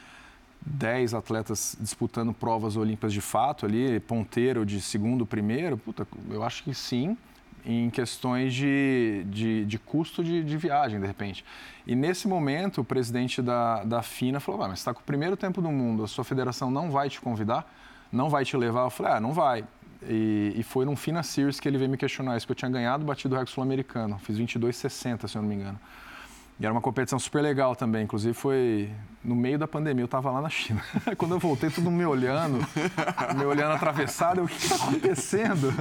[SPEAKER 2] 10 atletas disputando provas olímpicas de fato ali, ponteiro de segundo, primeiro, puta, eu acho que sim, em questões de, de, de custo de, de, viagem, de repente. E nesse momento, o presidente da, da FINA falou, ah, mas está com o primeiro tempo do mundo, a sua federação não vai te convidar, não vai te levar? Eu falei, ah, não vai. E, e foi num FINA Series que ele veio me questionar isso, que eu tinha ganhado batido o recorde sul-americano, fiz 22,60, se eu não me engano. E era uma competição super legal também. Inclusive foi no meio da pandemia. Eu estava lá na China. Quando eu voltei, todo mundo me olhando, me olhando atravessado. Eu, o que está acontecendo?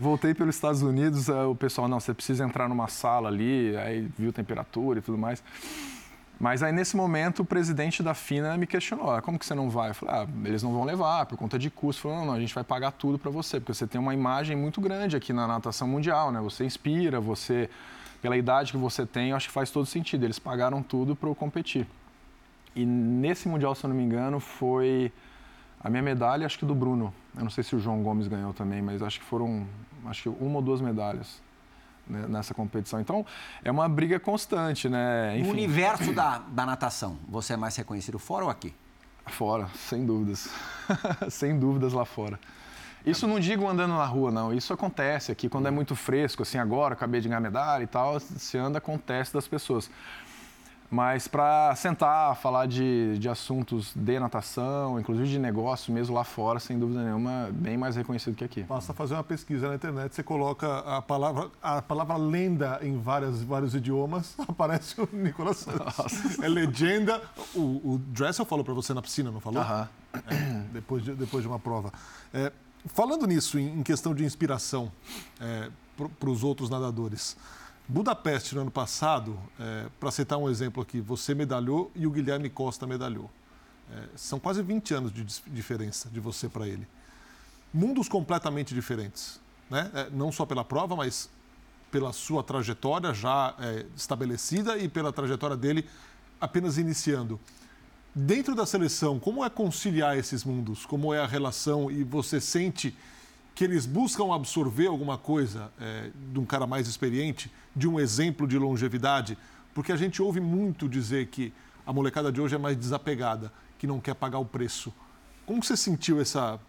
[SPEAKER 2] Voltei pelos Estados Unidos. O pessoal, não, você precisa entrar numa sala ali. Aí viu temperatura e tudo mais. Mas aí, nesse momento, o presidente da FINA me questionou: ah, como que você não vai? Eu falei: ah, eles não vão levar por conta de custo. Falou: não, não, a gente vai pagar tudo para você, porque você tem uma imagem muito grande aqui na natação mundial, né? Você inspira, você pela idade que você tem, eu acho que faz todo sentido. Eles pagaram tudo para eu competir. E nesse Mundial, se eu não me engano, foi a minha medalha, acho que do Bruno. Eu não sei se o João Gomes ganhou também, mas acho que foram acho que uma ou duas medalhas né, nessa competição. Então, é uma briga constante, né?
[SPEAKER 1] Enfim. No universo da, da natação, você é mais reconhecido fora ou aqui?
[SPEAKER 2] Fora, sem dúvidas. sem dúvidas lá fora. Isso não digo andando na rua, não. Isso acontece aqui quando é muito fresco, assim, agora, acabei de ganhar medalha e tal, se anda, acontece das pessoas. Mas para sentar, falar de, de assuntos de natação, inclusive de negócio mesmo lá fora, sem dúvida nenhuma, bem mais reconhecido que aqui.
[SPEAKER 4] Basta fazer uma pesquisa na internet, você coloca a palavra, a palavra lenda em várias, vários idiomas, aparece o Nicolas Santos. É legenda. O, o Dressel falou para você na piscina, não falou?
[SPEAKER 2] Aham.
[SPEAKER 4] É, depois, de, depois de uma prova. É, Falando nisso, em questão de inspiração é, para os outros nadadores, Budapeste no ano passado, é, para citar um exemplo aqui, você medalhou e o Guilherme Costa medalhou. É, são quase 20 anos de diferença de você para ele. Mundos completamente diferentes, né? É, não só pela prova, mas pela sua trajetória já é, estabelecida e pela trajetória dele apenas iniciando. Dentro da seleção, como é conciliar esses mundos? Como é a relação? E você sente que eles buscam absorver alguma coisa é, de um cara mais experiente, de um exemplo de longevidade? Porque a gente ouve muito dizer que a molecada de hoje é mais desapegada, que não quer pagar o preço. Como você sentiu essa,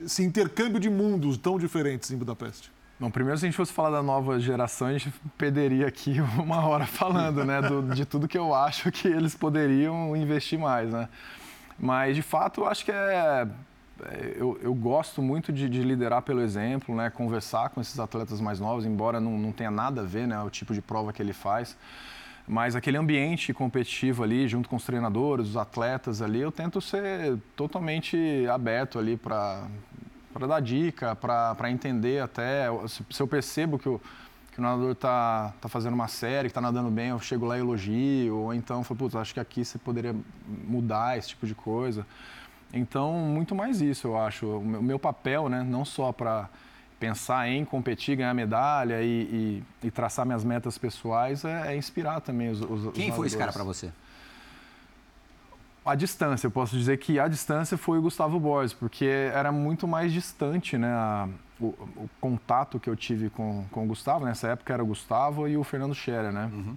[SPEAKER 4] esse intercâmbio de mundos tão diferentes em Budapeste?
[SPEAKER 2] Bom, primeiro, se a gente fosse falar da nova geração, a gente perderia aqui uma hora falando, né, do, de tudo que eu acho que eles poderiam investir mais, né? Mas, de fato, eu acho que é... é eu, eu gosto muito de, de, liderar pelo exemplo, né? Conversar com esses atletas mais novos, embora não, não tenha nada a ver, né? O tipo de prova que ele faz. Mas aquele ambiente competitivo ali, junto com os treinadores, os atletas ali, eu tento ser totalmente aberto ali para para dar dica, para entender até. Se eu percebo que o, que o nadador está tá fazendo uma série, que está nadando bem, eu chego lá e elogio, ou então falo, putz, acho que aqui você poderia mudar esse tipo de coisa. Então, muito mais isso, eu acho. O meu papel, né, não só para pensar em competir, ganhar medalha e, e, e, traçar minhas metas pessoais, é, é inspirar também os, os
[SPEAKER 1] Quem
[SPEAKER 2] os
[SPEAKER 1] foi esse cara para você?
[SPEAKER 2] A distância, eu posso dizer que a distância foi o Gustavo Borges, porque era muito mais distante, né? A, o, o, contato que eu tive com, com o Gustavo, nessa época era o Gustavo e o Fernando Scherer, né? Uhum.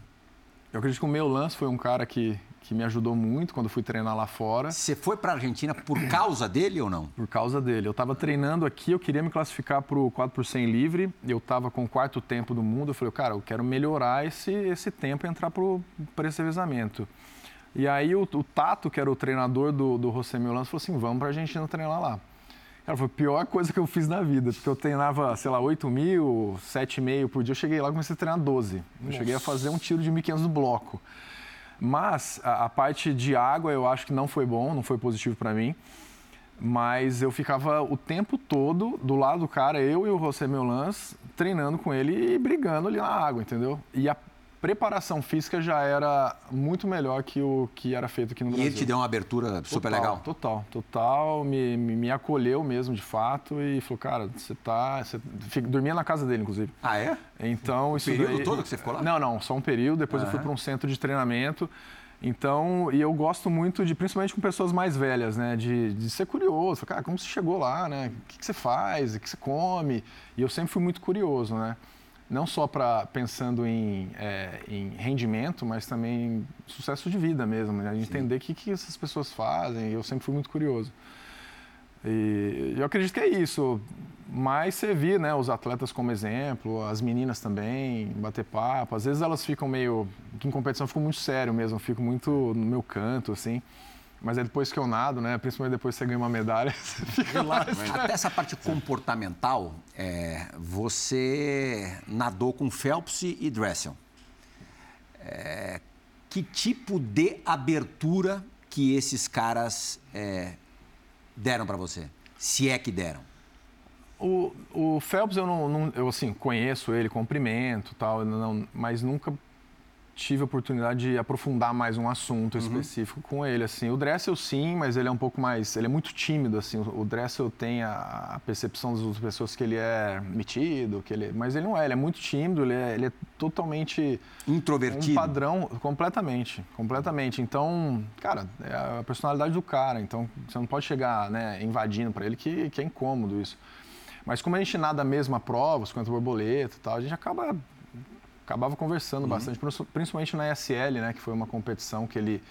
[SPEAKER 2] Eu acredito que o meu lance foi um cara que, que me ajudou muito quando fui treinar lá fora.
[SPEAKER 1] Você foi para a Argentina por causa dele ou não?
[SPEAKER 2] Por causa dele. Eu estava treinando aqui, eu queria me classificar para o 4 por 100 livre, eu estava com o quarto tempo do mundo, eu falei, cara, eu quero melhorar esse, esse tempo e entrar para esse revezamento. E aí o, o, Tato, que era o treinador do, do José Milan, falou assim, vamos para a Argentina treinar lá. Cara, foi a pior coisa que eu fiz na vida, porque eu treinava, sei lá, 8 mil, 7,5 por dia. Eu cheguei lá e comecei a treinar 12. Eu cheguei a fazer um tiro de 1.500 no bloco. Mas a, a, parte de água eu acho que não foi bom, não foi positivo para mim. Mas eu ficava o tempo todo do lado do cara, eu e o José Meulans, treinando com ele e brigando ali na água, entendeu? E a preparação física já era muito melhor que o que era feito aqui no Brasil.
[SPEAKER 1] E ele te deu uma abertura super
[SPEAKER 2] total,
[SPEAKER 1] legal?
[SPEAKER 2] Total, total. Me, me, me, acolheu mesmo, de fato, e falou, cara, você tá... Você dormia na casa dele, inclusive.
[SPEAKER 1] Ah, é?
[SPEAKER 2] Então,
[SPEAKER 1] o
[SPEAKER 2] isso
[SPEAKER 1] período
[SPEAKER 2] daí...
[SPEAKER 1] todo que você ficou lá?
[SPEAKER 2] Não, não, só um período. Depois eu fui para um centro de treinamento. Então, e eu gosto muito de, principalmente com pessoas mais velhas, né? De, de ser curioso. Cara, como você chegou lá, né? O que, que você faz? O que você come? E eu sempre fui muito curioso, né? Não só para pensando em, é, em, rendimento, mas também em sucesso de vida mesmo, né? entender o que, que essas pessoas fazem. Eu sempre fui muito curioso. E eu acredito que é isso. Mas servir né, os atletas como exemplo, as meninas também, bater papo. Às vezes elas ficam meio. Em competição, eu fico muito sério mesmo, fico muito no meu canto, assim. Mas é depois que eu nado, né? Principalmente depois que você ganha uma medalha, você fica lá.
[SPEAKER 1] Até essa parte comportamental, é, você nadou com Phelps e Dressel. É, que tipo de abertura que esses caras é, deram para você? Se é que deram.
[SPEAKER 2] O, o Phelps eu não, não, eu assim conheço ele, cumprimento tal, não, mas nunca tive a oportunidade de aprofundar mais um assunto uhum. específico com ele. Assim, o Dressel sim, mas ele é um pouco mais, ele é muito tímido. Assim, o Dressel tem a, a percepção das pessoas que ele é metido, que ele, mas ele não é. Ele é muito tímido, ele é, ele é totalmente
[SPEAKER 1] introvertido.
[SPEAKER 2] Um padrão completamente, completamente. Então, cara, é a personalidade do cara. Então, você não pode chegar, né, invadindo para ele que, que é incômodo isso. Mas como a gente nada a mesma prova, os borboleta e tal, a gente acaba acabava conversando uhum. bastante, principalmente na ESL, né, que foi uma competição que ele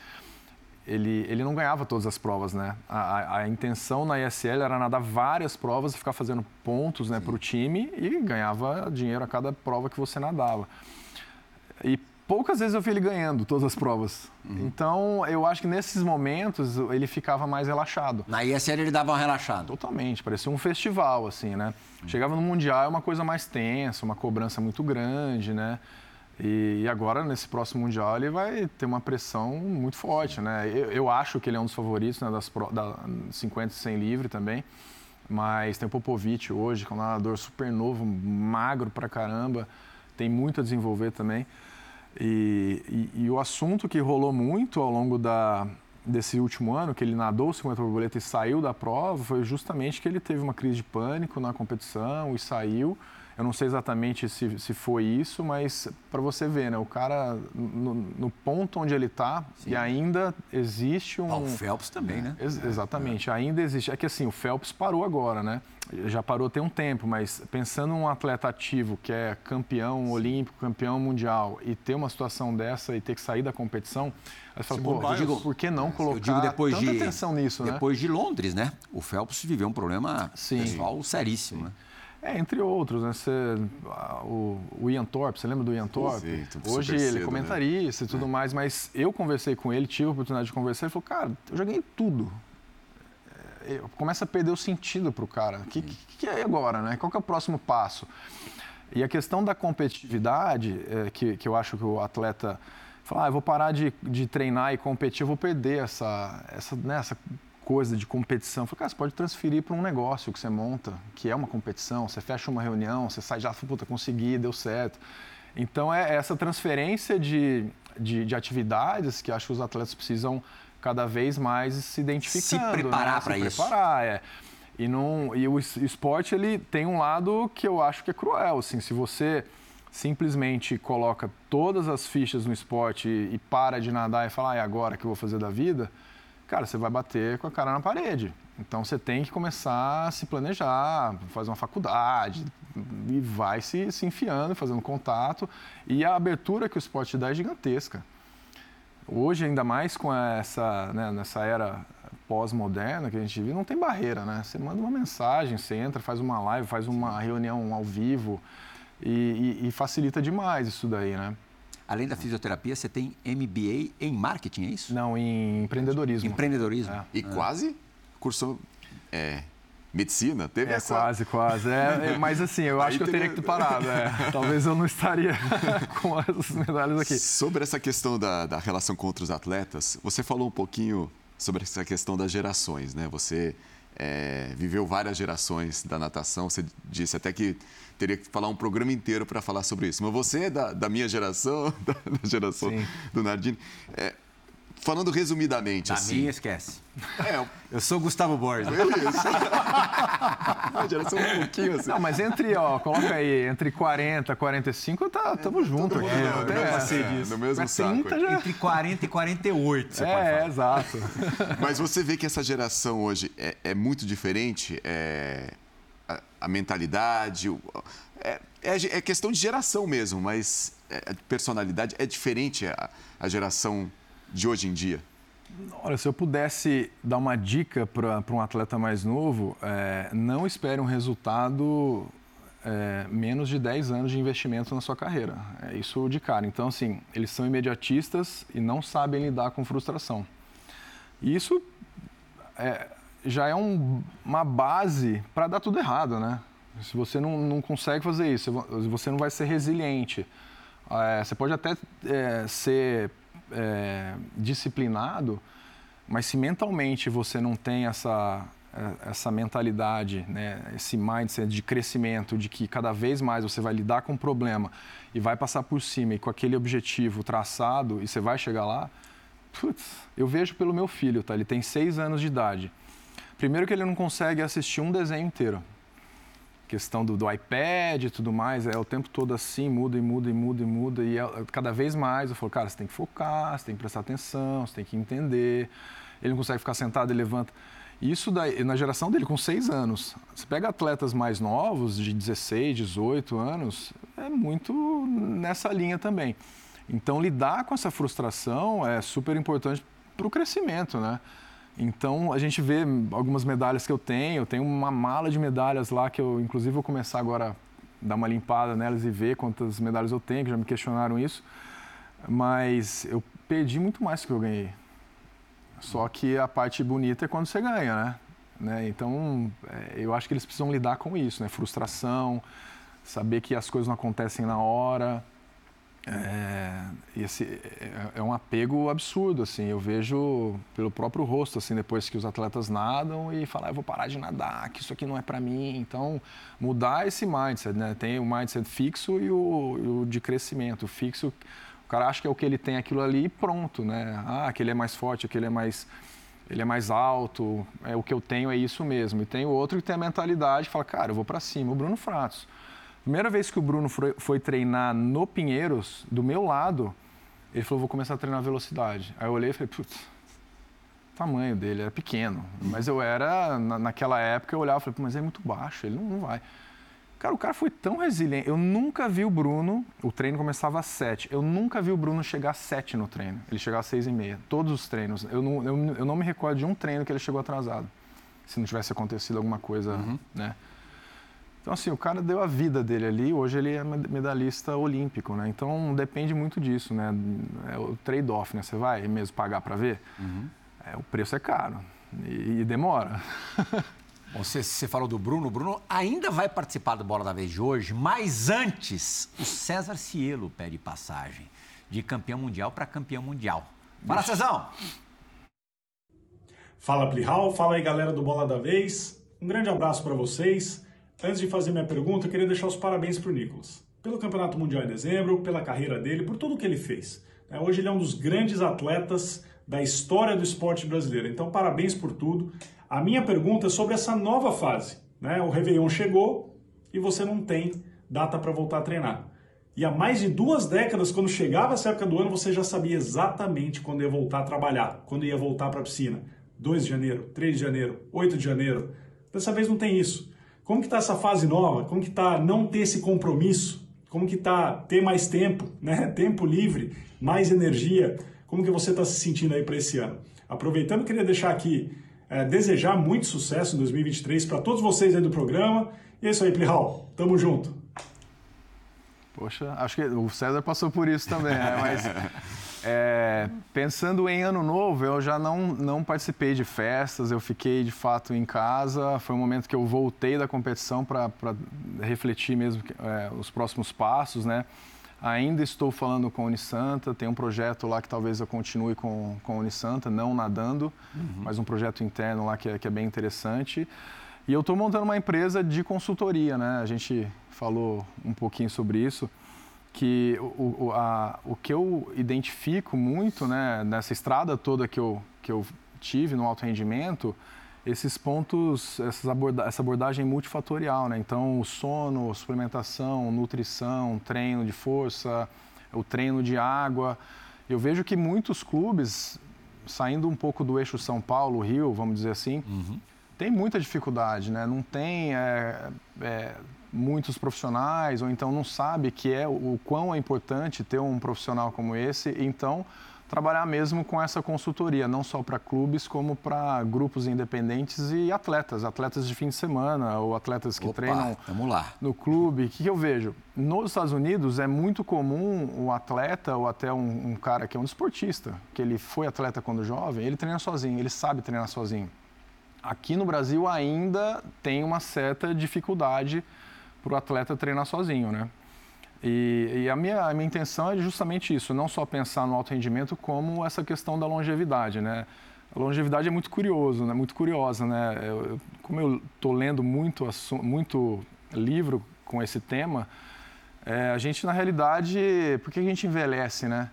[SPEAKER 2] ele, ele não ganhava todas as provas, né? A, a, a intenção na ESL era nadar várias provas e ficar fazendo pontos né, para o time e ganhava dinheiro a cada prova que você nadava. E poucas vezes eu vi ele ganhando todas as provas. Uhum. Então, eu acho que nesses momentos ele ficava mais relaxado.
[SPEAKER 1] Na ISL ele dava uma relaxada?
[SPEAKER 2] Totalmente, parecia um festival, assim, né? Uhum. Chegava no Mundial é uma coisa mais tensa, uma cobrança muito grande, né? E, e, agora, nesse próximo Mundial, ele vai ter uma pressão muito forte, né? Eu, eu acho que ele é um dos favoritos né, das da 50 e 100 livre também. Mas tem o Popovic hoje, que é um nadador super novo, magro pra caramba. Tem muito a desenvolver também. E, e, e, o assunto que rolou muito ao longo da, desse último ano, que ele nadou 50 borboleta e saiu da prova, foi justamente que ele teve uma crise de pânico na competição e saiu. Eu não sei exatamente se, se foi isso, mas para você ver, né? O cara, no, no ponto onde ele está, e ainda existe um. Ah,
[SPEAKER 1] o Phelps também, né?
[SPEAKER 2] Ex exatamente, é. ainda existe. É que assim, o Phelps parou agora, né? Já parou tem um tempo, mas pensando um atleta ativo que é campeão olímpico, campeão mundial, e ter uma situação dessa e ter que sair da competição, aí você fala, pô, digo, por que não colocar eu digo depois tanta de, atenção nisso,
[SPEAKER 1] depois né? Depois de Londres, né? O Phelps viveu um problema Sim. pessoal seríssimo, Sim. né?
[SPEAKER 2] É, entre outros, né? Você, o, o Ian Thorpe, você lembra do Ian Thorpe? Sim, Hoje ele é né? comentarista né? e tudo é. mais, mas eu conversei com ele, tive a oportunidade de conversar, ele falou, cara, eu já ganhei tudo. É, começa a perder o sentido para o cara. O que, que, que, é agora, né? Qual é o próximo passo? E a questão da competitividade, é, que, que eu acho que o atleta falar, ah, eu vou parar de, de treinar e competir, eu vou perder essa, essa, né, essa coisa de competição. Falei, cara, você pode transferir para um negócio que você monta, que é uma competição, você fecha uma reunião, você sai já, puta, consegui, deu certo. Então é essa transferência de, de, de atividades que acho que os atletas precisam cada vez mais se identificando.
[SPEAKER 1] Se preparar
[SPEAKER 2] né?
[SPEAKER 1] para isso.
[SPEAKER 2] Se preparar, é. E, não, e o esporte ele tem um lado que eu acho que é cruel. Assim, se você simplesmente coloca todas as fichas no esporte e, e para de nadar e fala, ah, é agora que eu vou fazer da vida, cara, você vai bater com a cara na parede. Então você tem que começar a se planejar, fazer uma faculdade e vai se, se enfiando, fazendo contato. E a abertura que o esporte dá é gigantesca. Hoje, ainda mais com essa, né, nessa era pós-moderna que a gente vive, não tem barreira, né? Você manda uma mensagem, você entra, faz uma live, faz uma reunião ao vivo e, e, e facilita demais isso daí, né?
[SPEAKER 1] Além da fisioterapia, você tem MBA em marketing, é isso?
[SPEAKER 2] Não, em empreendedorismo.
[SPEAKER 1] Empreendedorismo.
[SPEAKER 3] É. E quase cursou é, medicina? Teve
[SPEAKER 2] é,
[SPEAKER 3] essa...
[SPEAKER 2] quase, quase. É, é mas assim, eu acho que eu teria que ter parado. É. Talvez eu não estaria com essas medalhas aqui.
[SPEAKER 3] Sobre essa questão da, da relação com outros atletas, você falou um pouquinho sobre essa questão das gerações, né? Você é, viveu várias gerações da natação, você disse até que teria que falar um programa inteiro para falar sobre isso. Mas você é da, da minha geração, da, da geração Sim. do Nardini. É, falando resumidamente
[SPEAKER 1] da
[SPEAKER 3] assim.
[SPEAKER 1] minha, esquece. É, eu sou Gustavo Borges.
[SPEAKER 3] É isso. a geração um pouquinho assim.
[SPEAKER 2] Não, mas entre, ó, coloca aí, entre 40 e 45, tá, tamo é, junto aqui.
[SPEAKER 3] Não, não tem essa, é, no mesmo saco.
[SPEAKER 1] Já... Entre 40 e 48, você é, pode falar.
[SPEAKER 2] É, exato.
[SPEAKER 3] Mas você vê que essa geração hoje é, é muito diferente, é, a, a, mentalidade, é, é, é, questão de geração mesmo, mas a personalidade é diferente a, a geração de hoje em dia?
[SPEAKER 2] Olha, se eu pudesse dar uma dica para um atleta mais novo, é, não espere um resultado é, menos de 10 anos de investimento na sua carreira. É isso de cara. Então, assim, eles são imediatistas e não sabem lidar com frustração. E isso é, já é um, uma base para dar tudo errado, né? Se você não, não consegue fazer isso, você não vai ser resiliente. É, você pode até é, ser é, disciplinado, mas se mentalmente você não tem essa, é, essa mentalidade, né, esse mindset de crescimento, de que cada vez mais você vai lidar com o problema e vai passar por cima e com aquele objetivo traçado e você vai chegar lá, putz, eu vejo pelo meu filho, tá? Ele tem seis anos de idade. Primeiro que ele não consegue assistir um desenho inteiro questão do, do, iPad e tudo mais, é o tempo todo assim, muda e muda e muda e muda. E é, cada vez mais eu falo, cara, você tem que focar, você tem que prestar atenção, você tem que entender. Ele não consegue ficar sentado e levanta. Isso daí, na geração dele, com seis anos. Você pega atletas mais novos, de 16, 18 anos, é muito nessa linha também. Então, lidar com essa frustração é super importante para o crescimento, né? Então a gente vê algumas medalhas que eu tenho, eu tenho uma mala de medalhas lá que eu, inclusive, vou começar agora a dar uma limpada nelas e ver quantas medalhas eu tenho, que já me questionaram isso. Mas eu perdi muito mais do que eu ganhei. Só que a parte bonita é quando você ganha, né? né? Então é, eu acho que eles precisam lidar com isso, né? Frustração, saber que as coisas não acontecem na hora. É, esse é, é, um apego absurdo, assim. Eu vejo pelo próprio rosto, assim, depois que os atletas nadam e falam, ah, eu vou parar de nadar, que isso aqui não é para mim. Então, mudar esse mindset, né? Tem o mindset fixo e o, o, de crescimento. O fixo, o cara acha que é o que ele tem aquilo ali e pronto, né? Ah, aquele é mais forte, aquele é mais ele é mais alto, é o que eu tenho é isso mesmo. E tem o outro que tem a mentalidade, fala, cara, eu vou para cima. O Bruno Fratos Primeira vez que o Bruno foi, treinar no Pinheiros, do meu lado, ele falou, vou começar a treinar velocidade. Aí eu olhei e falei, putz, o tamanho dele era pequeno. Mas eu era, na, naquela época, eu olhava e falei, mas é muito baixo, ele não, não, vai. Cara, o cara foi tão resiliente. Eu nunca vi o Bruno, o treino começava às sete, eu nunca vi o Bruno chegar às sete no treino. Ele chegava às seis e meia, todos os treinos. Eu não, eu, eu não me recordo de um treino que ele chegou atrasado. Se não tivesse acontecido alguma coisa, uhum. né? Então, assim, o cara deu a vida dele ali, hoje ele é medalhista olímpico, né? Então, depende muito disso, né? É o trade-off, né? Você vai mesmo pagar para ver? Uhum. É, o preço é caro e, e demora.
[SPEAKER 1] Você, você falou do Bruno. O Bruno ainda vai participar do Bola da Vez de hoje, mas antes, o César Cielo pede passagem de campeão mundial para campeão mundial. Fala, Cezão!
[SPEAKER 6] Fala, Plihal. Fala aí, galera do Bola da Vez. Um grande abraço para vocês. Antes de fazer minha pergunta, eu queria deixar os parabéns para o Nicolas. Pelo Campeonato Mundial em dezembro, pela carreira dele, por tudo que ele fez. É, hoje ele é um dos grandes atletas da história do esporte brasileiro. Então, parabéns por tudo. A minha pergunta é sobre essa nova fase. Né? O Réveillon chegou e você não tem data para voltar a treinar. E há mais de duas décadas, quando chegava essa época do ano, você já sabia exatamente quando ia voltar a trabalhar, quando ia voltar para a piscina. 2 de janeiro, 3 de janeiro, 8 de janeiro. Dessa vez não tem isso. Como que está essa fase nova? Como que está não ter esse compromisso? Como que está ter mais tempo, né? Tempo livre, mais energia? Como que você está se sentindo aí para esse ano? Aproveitando, queria deixar aqui, é, desejar muito sucesso em 2023 para todos vocês aí do programa. E é isso aí, Plihal. Tamo junto.
[SPEAKER 2] Poxa, acho que o César passou por isso também, né? Mas é, pensando em ano novo, eu já não, não participei de festas, eu fiquei de fato em casa. Foi um momento que eu voltei da competição para refletir mesmo é, os próximos passos, né? Ainda estou falando com a Unisanta, tem um projeto lá que talvez eu continue com, com a Unisanta, não nadando, uhum. mas um projeto interno lá que é, que é bem interessante. E eu estou montando uma empresa de consultoria, né? A gente falou um pouquinho sobre isso, que o, o, a, o que eu identifico muito né, nessa estrada toda que eu, que eu tive no alto rendimento, esses pontos, aborda essa abordagem multifatorial, né? Então, o sono, suplementação, nutrição, treino de força, o treino de água. Eu vejo que muitos clubes, saindo um pouco do eixo São Paulo, Rio, vamos dizer assim, uhum. tem muita dificuldade, né? Não tem é, é, muitos profissionais, ou então não sabe que é o quão é importante ter um profissional como esse. Então, trabalhar mesmo com essa consultoria, não só para clubes, como para grupos independentes e atletas, atletas de fim de semana ou atletas que Opa, treinam no clube. O que, eu vejo? Nos Estados Unidos é muito comum o um atleta ou até um, um, cara que é um esportista, que ele foi atleta quando jovem, ele treina sozinho, ele sabe treinar sozinho. Aqui no Brasil ainda tem uma certa dificuldade para o atleta treinar sozinho, né? E, e, a, minha, a minha intenção é justamente isso, não só pensar no alto rendimento, como essa questão da longevidade, né? A longevidade é muito curioso, né? Muito curiosa, né? Eu, como eu estou lendo muito, muito livro com esse tema, é, a gente na realidade, por que a gente envelhece, né?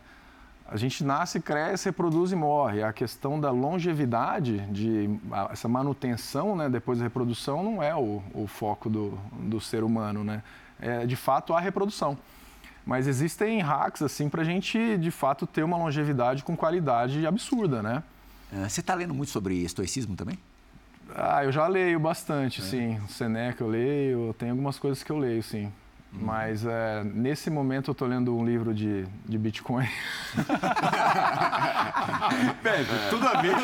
[SPEAKER 2] A gente nasce, cresce, reproduz e morre. A questão da longevidade, de essa manutenção, né, depois da reprodução, não é o, o foco do, do ser humano, né? é, de fato, a reprodução. Mas existem hacks assim para a gente, de fato, ter uma longevidade com qualidade absurda, né?
[SPEAKER 1] É, você está lendo muito sobre estoicismo também?
[SPEAKER 2] Ah, eu já leio bastante, é. sim. Seneca eu leio, tem algumas coisas que eu leio, sim. Hum. Mas é, nesse momento eu estou lendo um livro de, de Bitcoin.
[SPEAKER 1] Bem, tudo a ver.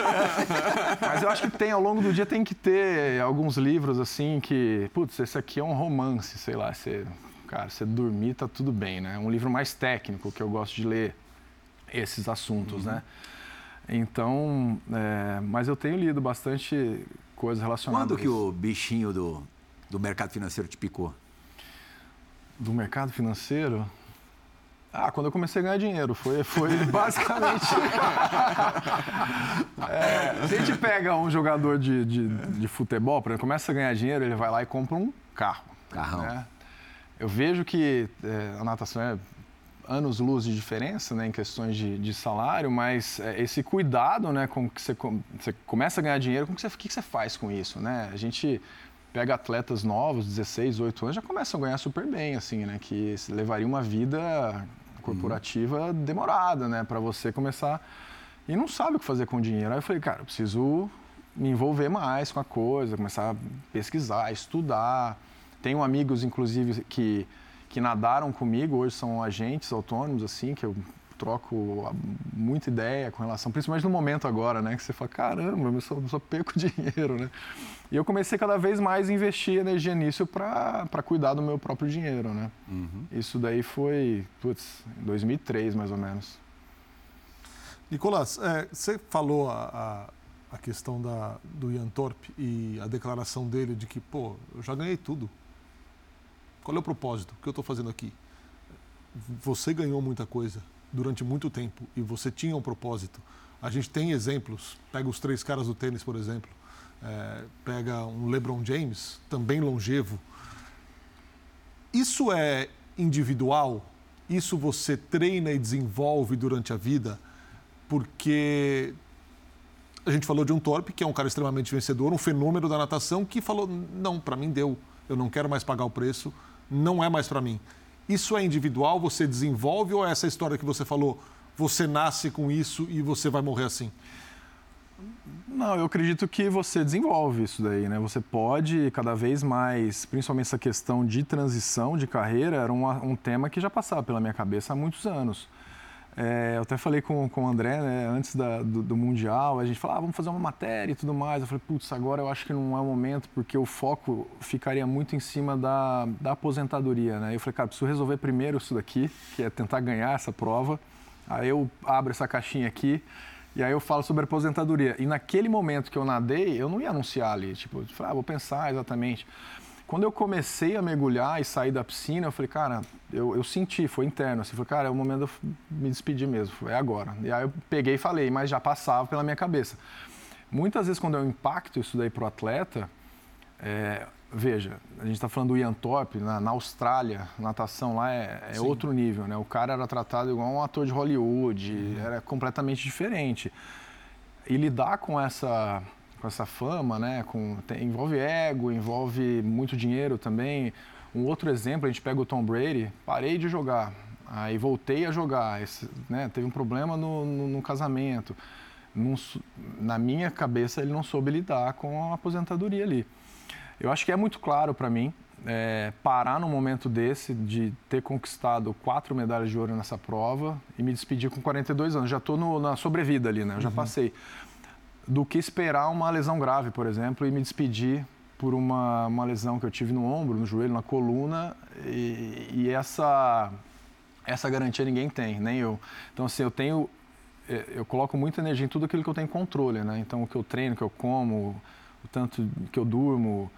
[SPEAKER 2] Mas eu acho que tem, ao longo do dia tem que ter alguns livros assim que, putz, esse aqui é um romance, sei lá, você, cara, você dormir tá tudo bem, né? Um livro mais técnico que eu gosto de ler esses assuntos, uhum. né? Então, é, mas eu tenho lido bastante coisas relacionadas.
[SPEAKER 1] Quando que o bichinho do, do mercado financeiro te picou?
[SPEAKER 2] Do mercado financeiro? Ah, quando eu comecei a ganhar dinheiro, foi, foi basicamente. é, se a gente pega um jogador de, de, de, futebol, por exemplo, começa a ganhar dinheiro, ele vai lá e compra um carro.
[SPEAKER 1] Carrão. Né?
[SPEAKER 2] Eu vejo que é, a natação é anos luz de diferença né, em questões de, de salário, mas é, esse cuidado né, com que você, você começa a ganhar dinheiro, com que você, o que você faz com isso? Né? A gente pega atletas novos, 16, 18 anos, já começam a ganhar super bem, assim, né? Que levaria uma vida corporativa uhum. demorada, né? Para você começar e não sabe o que fazer com o dinheiro. Aí eu falei, cara, eu preciso me envolver mais com a coisa, começar a pesquisar, estudar. Tenho amigos, inclusive, que, que nadaram comigo, hoje são agentes autônomos, assim, que eu troco muita ideia com relação, principalmente no momento agora, né? Que você fala, caramba, eu só, eu só perco dinheiro, né? E eu comecei cada vez mais a investir energia nisso para cuidar do meu próprio dinheiro, né? Uhum. Isso daí foi, putz, em 2003 mais ou menos.
[SPEAKER 4] Nicolás, é, você falou a, a, a, questão da, do Ian Thorpe e a declaração dele de que, pô, eu já ganhei tudo. Qual é o propósito? O que eu estou fazendo aqui? Você ganhou muita coisa durante muito tempo e você tinha um propósito. A gente tem exemplos, pega os três caras do tênis, por exemplo, é, pega um LeBron James, também longevo. Isso é individual? Isso você treina e desenvolve durante a vida? Porque a gente falou de um Torpe, que é um cara extremamente vencedor, um fenômeno da natação, que falou: não, para mim deu, eu não quero mais pagar o preço, não é mais para mim. Isso é individual, você desenvolve ou é essa história que você falou, você nasce com isso e você vai morrer assim?
[SPEAKER 2] Não, eu acredito que você desenvolve isso daí, né? Você pode cada vez mais, principalmente essa questão de transição de carreira, era um, um tema que já passava pela minha cabeça há muitos anos. É, eu até falei com, com o André, né, antes da, do, do, Mundial, a gente falava, ah, vamos fazer uma matéria e tudo mais. Eu falei, putz, agora eu acho que não é o momento, porque o foco ficaria muito em cima da, da aposentadoria, né? Eu falei, cara, preciso resolver primeiro isso daqui, que é tentar ganhar essa prova. Aí eu abro essa caixinha aqui e aí eu falo sobre aposentadoria. E naquele momento que eu nadei, eu não ia anunciar ali, tipo, eu falei, ah, vou pensar exatamente. Quando eu comecei a mergulhar e sair da piscina, eu falei, cara, eu, eu senti, foi interno. Assim, falei, cara, é o momento de eu me despedir mesmo, é agora. E aí eu peguei e falei, mas já passava pela minha cabeça. Muitas vezes, quando eu impacto isso daí para o atleta, é, veja, a gente está falando do Ian Thorpe, na, na Austrália, natação lá é, é outro nível, né? O cara era tratado igual um ator de Hollywood, uhum. era completamente diferente. E lidar com essa com essa fama, né? Com, tem, envolve ego, envolve muito dinheiro também. Um outro exemplo, a gente pega o Tom Brady, parei de jogar, aí voltei a jogar, esse, né, teve um problema no, no, no casamento. Num, na minha cabeça, ele não soube lidar com a aposentadoria ali. Eu acho que é muito claro para mim é, parar num momento desse, de ter conquistado quatro medalhas de ouro nessa prova e me despedir com 42 anos. Já estou na sobrevida ali, né? Eu já uhum. passei do que esperar uma lesão grave, por exemplo, e me despedir por uma, uma lesão que eu tive no ombro, no joelho, na coluna, e, e essa, essa garantia ninguém tem, nem eu. Então, assim, eu tenho, é, eu coloco muita energia em tudo aquilo que eu tenho controle, né? Então, o que eu treino, o que eu como, o tanto que eu durmo,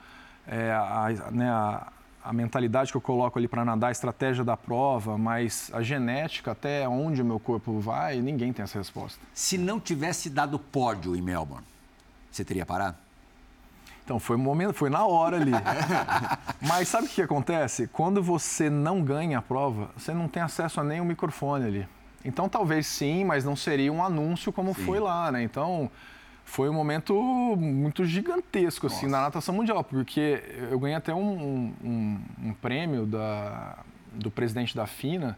[SPEAKER 2] é, a, né, a, a mentalidade que eu coloco ali para nadar, a estratégia da prova, mas a genética, até onde o meu corpo vai, ninguém tem essa resposta.
[SPEAKER 1] Se não tivesse dado pódio em Melbourne, você teria parado?
[SPEAKER 2] Então, foi um momento, foi na hora ali. mas sabe o que acontece? Quando você não ganha a prova, você não tem acesso a nenhum microfone ali. Então, talvez sim, mas não seria um anúncio como sim. foi lá, né? Então, foi um momento muito gigantesco assim, na natação mundial, porque eu ganhei até um, um, um, prêmio da, do presidente da FINA,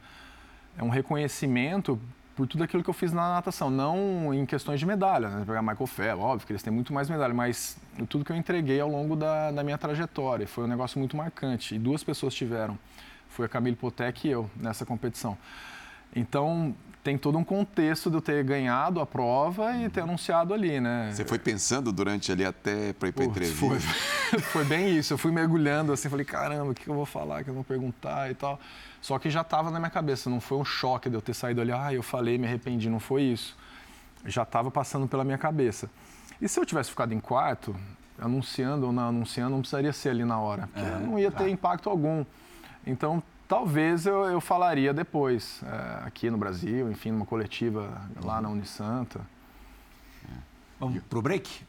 [SPEAKER 2] é um reconhecimento por tudo aquilo que eu fiz na natação, não em questões de medalha, né? pegar Michael Phelps, óbvio que eles têm muito mais medalha, mas tudo que eu entreguei ao longo da, da minha trajetória, foi um negócio muito marcante, e duas pessoas tiveram, foi a Camille Potek e eu, nessa competição. Então, tem todo um contexto de eu ter ganhado a prova e ter anunciado ali, né?
[SPEAKER 3] Você foi pensando durante ali até para ir para a entrevista?
[SPEAKER 2] Foi, foi bem isso. Eu fui mergulhando assim, falei, caramba, o que eu vou falar, o que eu vou perguntar e tal. Só que já estava na minha cabeça, não foi um choque de eu ter saído ali, ah, eu falei, me arrependi, não foi isso. Já estava passando pela minha cabeça. E se eu tivesse ficado em quarto, anunciando ou não anunciando, não precisaria ser ali na hora, porque é, não ia ter tá. impacto algum. Então, Talvez eu, eu falaria depois, é, aqui no Brasil, enfim, numa coletiva lá na Unisanta.
[SPEAKER 1] É. Vamos pro break?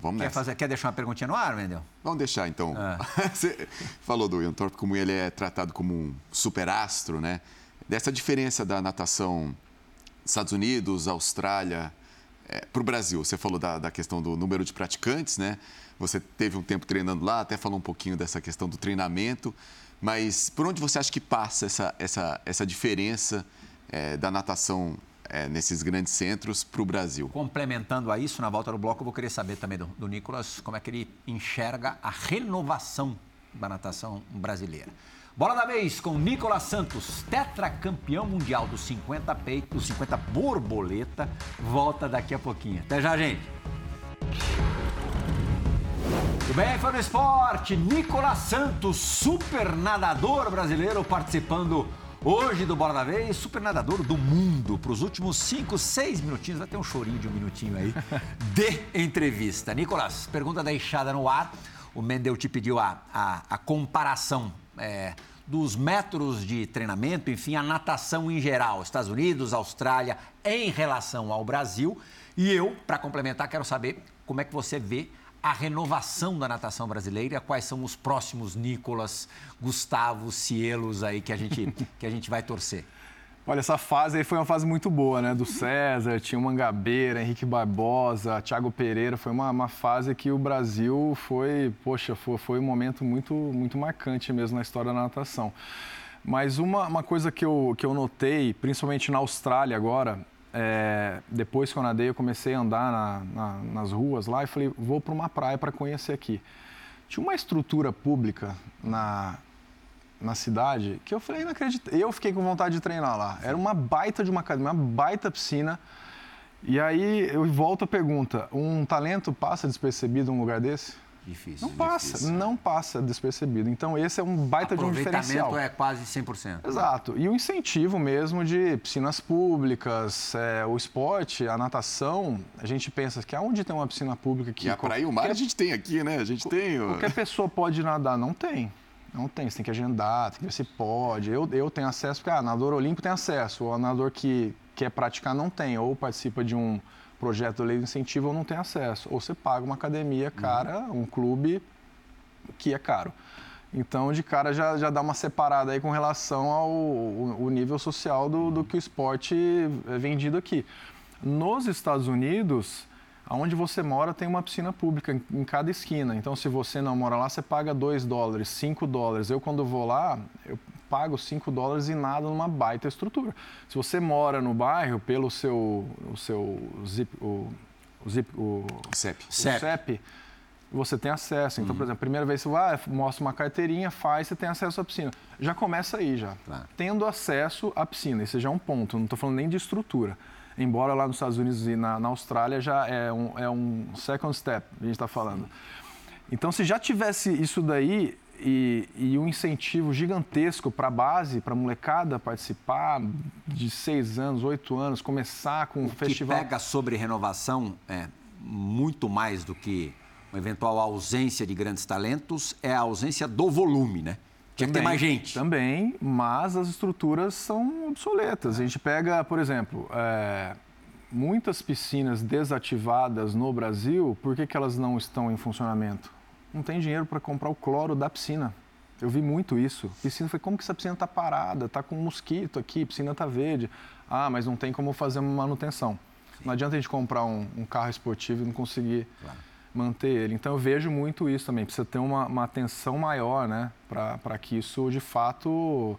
[SPEAKER 1] vamos quer, fazer, quer deixar uma perguntinha no ar, Wendel?
[SPEAKER 3] Vamos deixar, então. Ah. Você falou do Ian Thorpe, como ele é tratado como um superastro, né? Dessa diferença da natação Estados Unidos, Austrália, é, para o Brasil. Você falou da, da questão do número de praticantes, né? Você teve um tempo treinando lá, até falou um pouquinho dessa questão do treinamento. Mas por onde você acha que passa essa, essa, essa diferença é, da natação é, nesses grandes centros para o Brasil?
[SPEAKER 1] Complementando a isso, na volta do bloco, eu vou querer saber também do, do Nicolas como é que ele enxerga a renovação da natação brasileira. Bola da vez com Nicolas Santos, tetracampeão mundial dos 50 peito, dos 50 borboleta, volta daqui a pouquinho. Até já, gente. Tudo bem, fã do esporte? Nicolas Santos, super nadador brasileiro, participando hoje do Bola da Vez, super nadador do mundo, para os últimos 5, 6 minutinhos, vai ter um chorinho de um minutinho aí, de entrevista. Nicolas, pergunta deixada no ar, o Mendel te pediu a, a, a comparação é, dos métodos de treinamento, enfim, a natação em geral, Estados Unidos, Austrália, em relação ao Brasil. E eu, para complementar, quero saber como é que você vê a renovação da natação brasileira, quais são os próximos Nicolas, Gustavo, Cielos aí que a gente, que a gente vai torcer.
[SPEAKER 2] Olha, essa fase aí foi uma fase muito boa, né? Do César, tinha o Mangabeira, Henrique Barbosa, Thiago Pereira. Foi uma, uma fase que o Brasil foi, poxa, foi, foi um momento muito, muito marcante mesmo na história da natação. Mas uma, uma coisa que eu, que eu notei, principalmente na Austrália agora, é, depois que eu nadei, eu comecei a andar na, na, nas ruas lá e falei, vou para uma praia para conhecer aqui. Tinha uma estrutura pública na, na cidade que eu falei, não acredito. Eu fiquei com vontade de treinar lá. Era uma baita de uma academia, uma baita piscina. E aí eu volto a pergunta: um talento passa despercebido num lugar desse?
[SPEAKER 1] Difícil.
[SPEAKER 2] Não passa,
[SPEAKER 1] difícil.
[SPEAKER 2] não passa despercebido. Então esse é um baita de um diferencial.
[SPEAKER 1] O é quase 100%.
[SPEAKER 2] Exato. E o incentivo mesmo de piscinas públicas, é, o esporte, a natação, a gente pensa que aonde tem uma piscina pública que...
[SPEAKER 3] E a praia e o mar a gente tem aqui, né? A gente tem...
[SPEAKER 2] Qualquer pessoa pode nadar, não tem. Não tem, você tem que agendar, tem que ver se pode. Eu, eu tenho acesso, porque ah, nadador olímpico tem acesso, o nadador que quer praticar não tem, ou participa de um projeto de lei de incentivo não tem acesso. Ou você paga uma academia cara, uhum. um clube que é caro. Então, de cara, já, já dá uma separada aí com relação ao o, o nível social do, do que o esporte é vendido aqui. Nos Estados Unidos, Aonde você mora tem uma piscina pública em cada esquina. Então, se você não mora lá, você paga 2 dólares, 5 dólares. Eu, quando vou lá, eu pago 5 dólares e nada numa baita estrutura. Se você mora no bairro, pelo seu, o seu zip, o, o zip, o,
[SPEAKER 3] CEP.
[SPEAKER 2] O CEP, você tem acesso. Então, uhum. por exemplo, a primeira vez que você vai, mostra uma carteirinha, faz, você tem acesso à piscina. Já começa aí, já. Claro. Tendo acesso à piscina, esse já é um ponto. Não estou falando nem de estrutura embora lá nos Estados Unidos e na, na Austrália já é um, é um second step, a gente está falando. Então, se já tivesse isso daí e, e um incentivo gigantesco para a base, para a molecada participar de seis anos, oito anos, começar com o um festival.
[SPEAKER 1] O que pega sobre renovação é muito mais do que uma eventual ausência de grandes talentos, é a ausência do volume, né? Tinha também, que ter mais gente.
[SPEAKER 2] Também, mas as estruturas são obsoletas. A gente pega, por exemplo, é, muitas piscinas desativadas no Brasil, por que, que elas não estão em funcionamento? Não tem dinheiro para comprar o cloro da piscina. Eu vi muito isso. Piscina, foi como que essa piscina está parada? Está com um mosquito aqui, piscina está verde. Ah, mas não tem como fazer uma manutenção. Sim. Não adianta a gente comprar um, um carro esportivo e não conseguir claro manter ele. Então eu vejo muito isso também, precisa ter uma, uma atenção maior, né, para que isso de fato.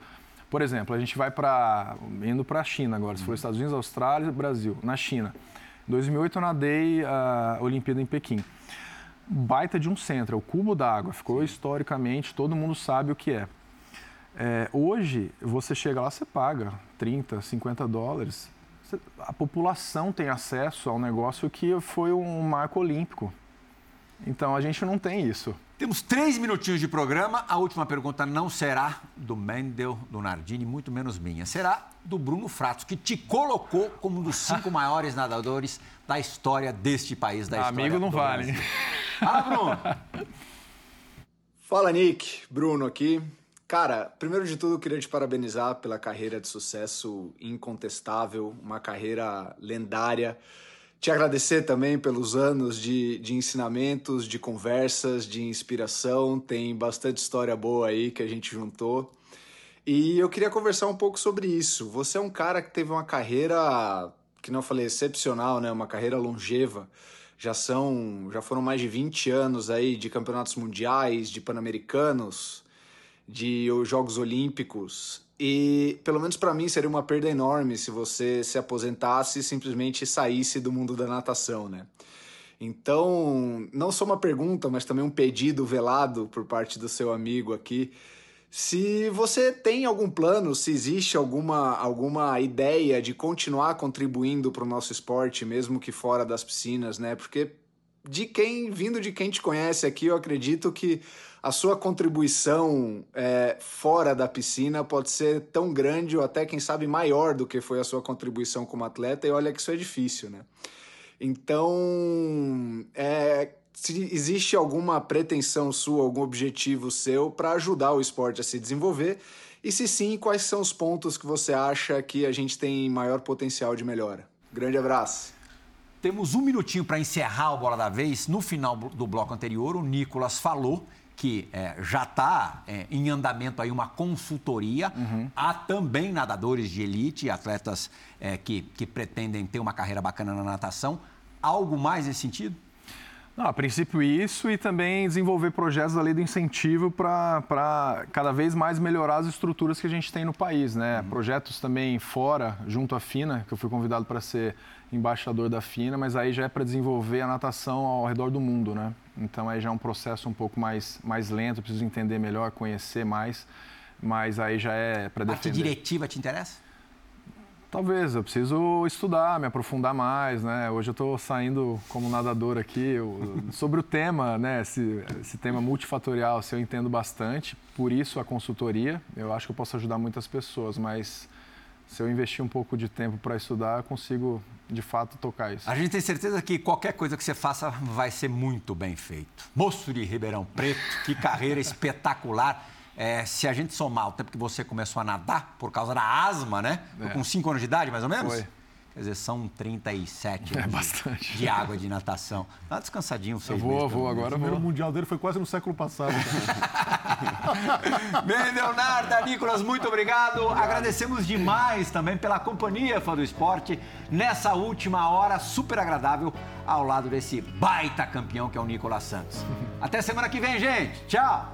[SPEAKER 2] Por exemplo, a gente vai para. indo para a China agora, se for Estados Unidos, Austrália, Brasil. Na China. Em 2008 eu nadei a Olimpíada em Pequim. Baita de um centro, é o cubo d'água, ficou historicamente, todo mundo sabe o que é. é. Hoje, você chega lá, você paga 30, 50 dólares. A população tem acesso ao negócio que foi um marco olímpico. Então a gente não tem isso.
[SPEAKER 1] Temos três minutinhos de programa. A última pergunta não será do Mendel, do Nardini, muito menos minha. Será do Bruno Fratos, que te colocou como um dos cinco maiores nadadores da história deste país, da história
[SPEAKER 2] Amigo não vale.
[SPEAKER 1] Fala, Bruno.
[SPEAKER 7] Fala, Nick. Bruno aqui. Cara, primeiro de tudo, eu queria te parabenizar pela carreira de sucesso incontestável, uma carreira lendária. Te agradecer também pelos anos de, de ensinamentos, de conversas, de inspiração. Tem bastante história boa aí que a gente juntou. E eu queria conversar um pouco sobre isso. Você é um cara que teve uma carreira, que não falei, excepcional, né? Uma carreira longeva. Já são, já foram mais de 20 anos aí de campeonatos mundiais, de pan-americanos, de Jogos Olímpicos. E, pelo menos para mim, seria uma perda enorme se você se aposentasse e simplesmente saísse do mundo da natação, né? Então, não só uma pergunta, mas também um pedido velado por parte do seu amigo aqui. Se você tem algum plano, se existe alguma, alguma ideia de continuar contribuindo para o nosso esporte, mesmo que fora das piscinas, né? Porque de quem, vindo de quem te conhece aqui, eu acredito que a sua contribuição é, fora da piscina pode ser tão grande ou até, quem sabe, maior do que foi a sua contribuição como atleta, e olha que isso é difícil, né? Então, é, se existe alguma pretensão sua, algum objetivo seu para ajudar o esporte a se desenvolver e se sim, quais são os pontos que você acha que a gente tem maior potencial de melhora. Grande abraço.
[SPEAKER 1] Temos um minutinho para encerrar o Bola da Vez. No final do bloco anterior, o Nicolas falou que é, já está é, em andamento aí uma consultoria. Uhum. Há também nadadores de elite, atletas é, que, que pretendem ter uma carreira bacana na natação. Algo mais nesse sentido?
[SPEAKER 2] Não, a princípio isso e também desenvolver projetos da lei do incentivo para cada vez mais melhorar as estruturas que a gente tem no país, né? Uhum. Projetos também fora, junto à FINA, que eu fui convidado para ser embaixador da FINA, mas aí já é para desenvolver a natação ao redor do mundo, né? Então aí já é um processo um pouco mais, mais lento, preciso entender melhor, conhecer mais, mas aí já é para defender. A
[SPEAKER 1] diretiva te interessa?
[SPEAKER 2] Talvez, eu preciso estudar, me aprofundar mais, né? Hoje eu estou saindo como nadador aqui. Eu, sobre o tema, né? Esse, esse tema multifatorial, se eu entendo bastante, por isso a consultoria. Eu acho que eu posso ajudar muitas pessoas, mas se eu investir um pouco de tempo para estudar, eu consigo de fato tocar isso.
[SPEAKER 1] A gente tem certeza que qualquer coisa que você faça vai ser muito bem feito. Moço de Ribeirão Preto, que carreira espetacular. É, se a gente somar o tempo que você começou a nadar, por causa da asma, né? É. Com 5 anos de idade, mais ou menos?
[SPEAKER 2] Foi.
[SPEAKER 1] Quer dizer, são 37
[SPEAKER 2] é bastante.
[SPEAKER 1] de água de natação. Dá descansadinho, seis
[SPEAKER 2] eu vou, vou, agora
[SPEAKER 4] O primeiro mundial dele foi quase no século passado.
[SPEAKER 1] Bem, Leonardo, Nicolas, muito obrigado. obrigado. Agradecemos demais também pela companhia, fã do esporte, nessa última hora super agradável ao lado desse baita campeão que é o Nicolas Santos. Até semana que vem, gente. Tchau.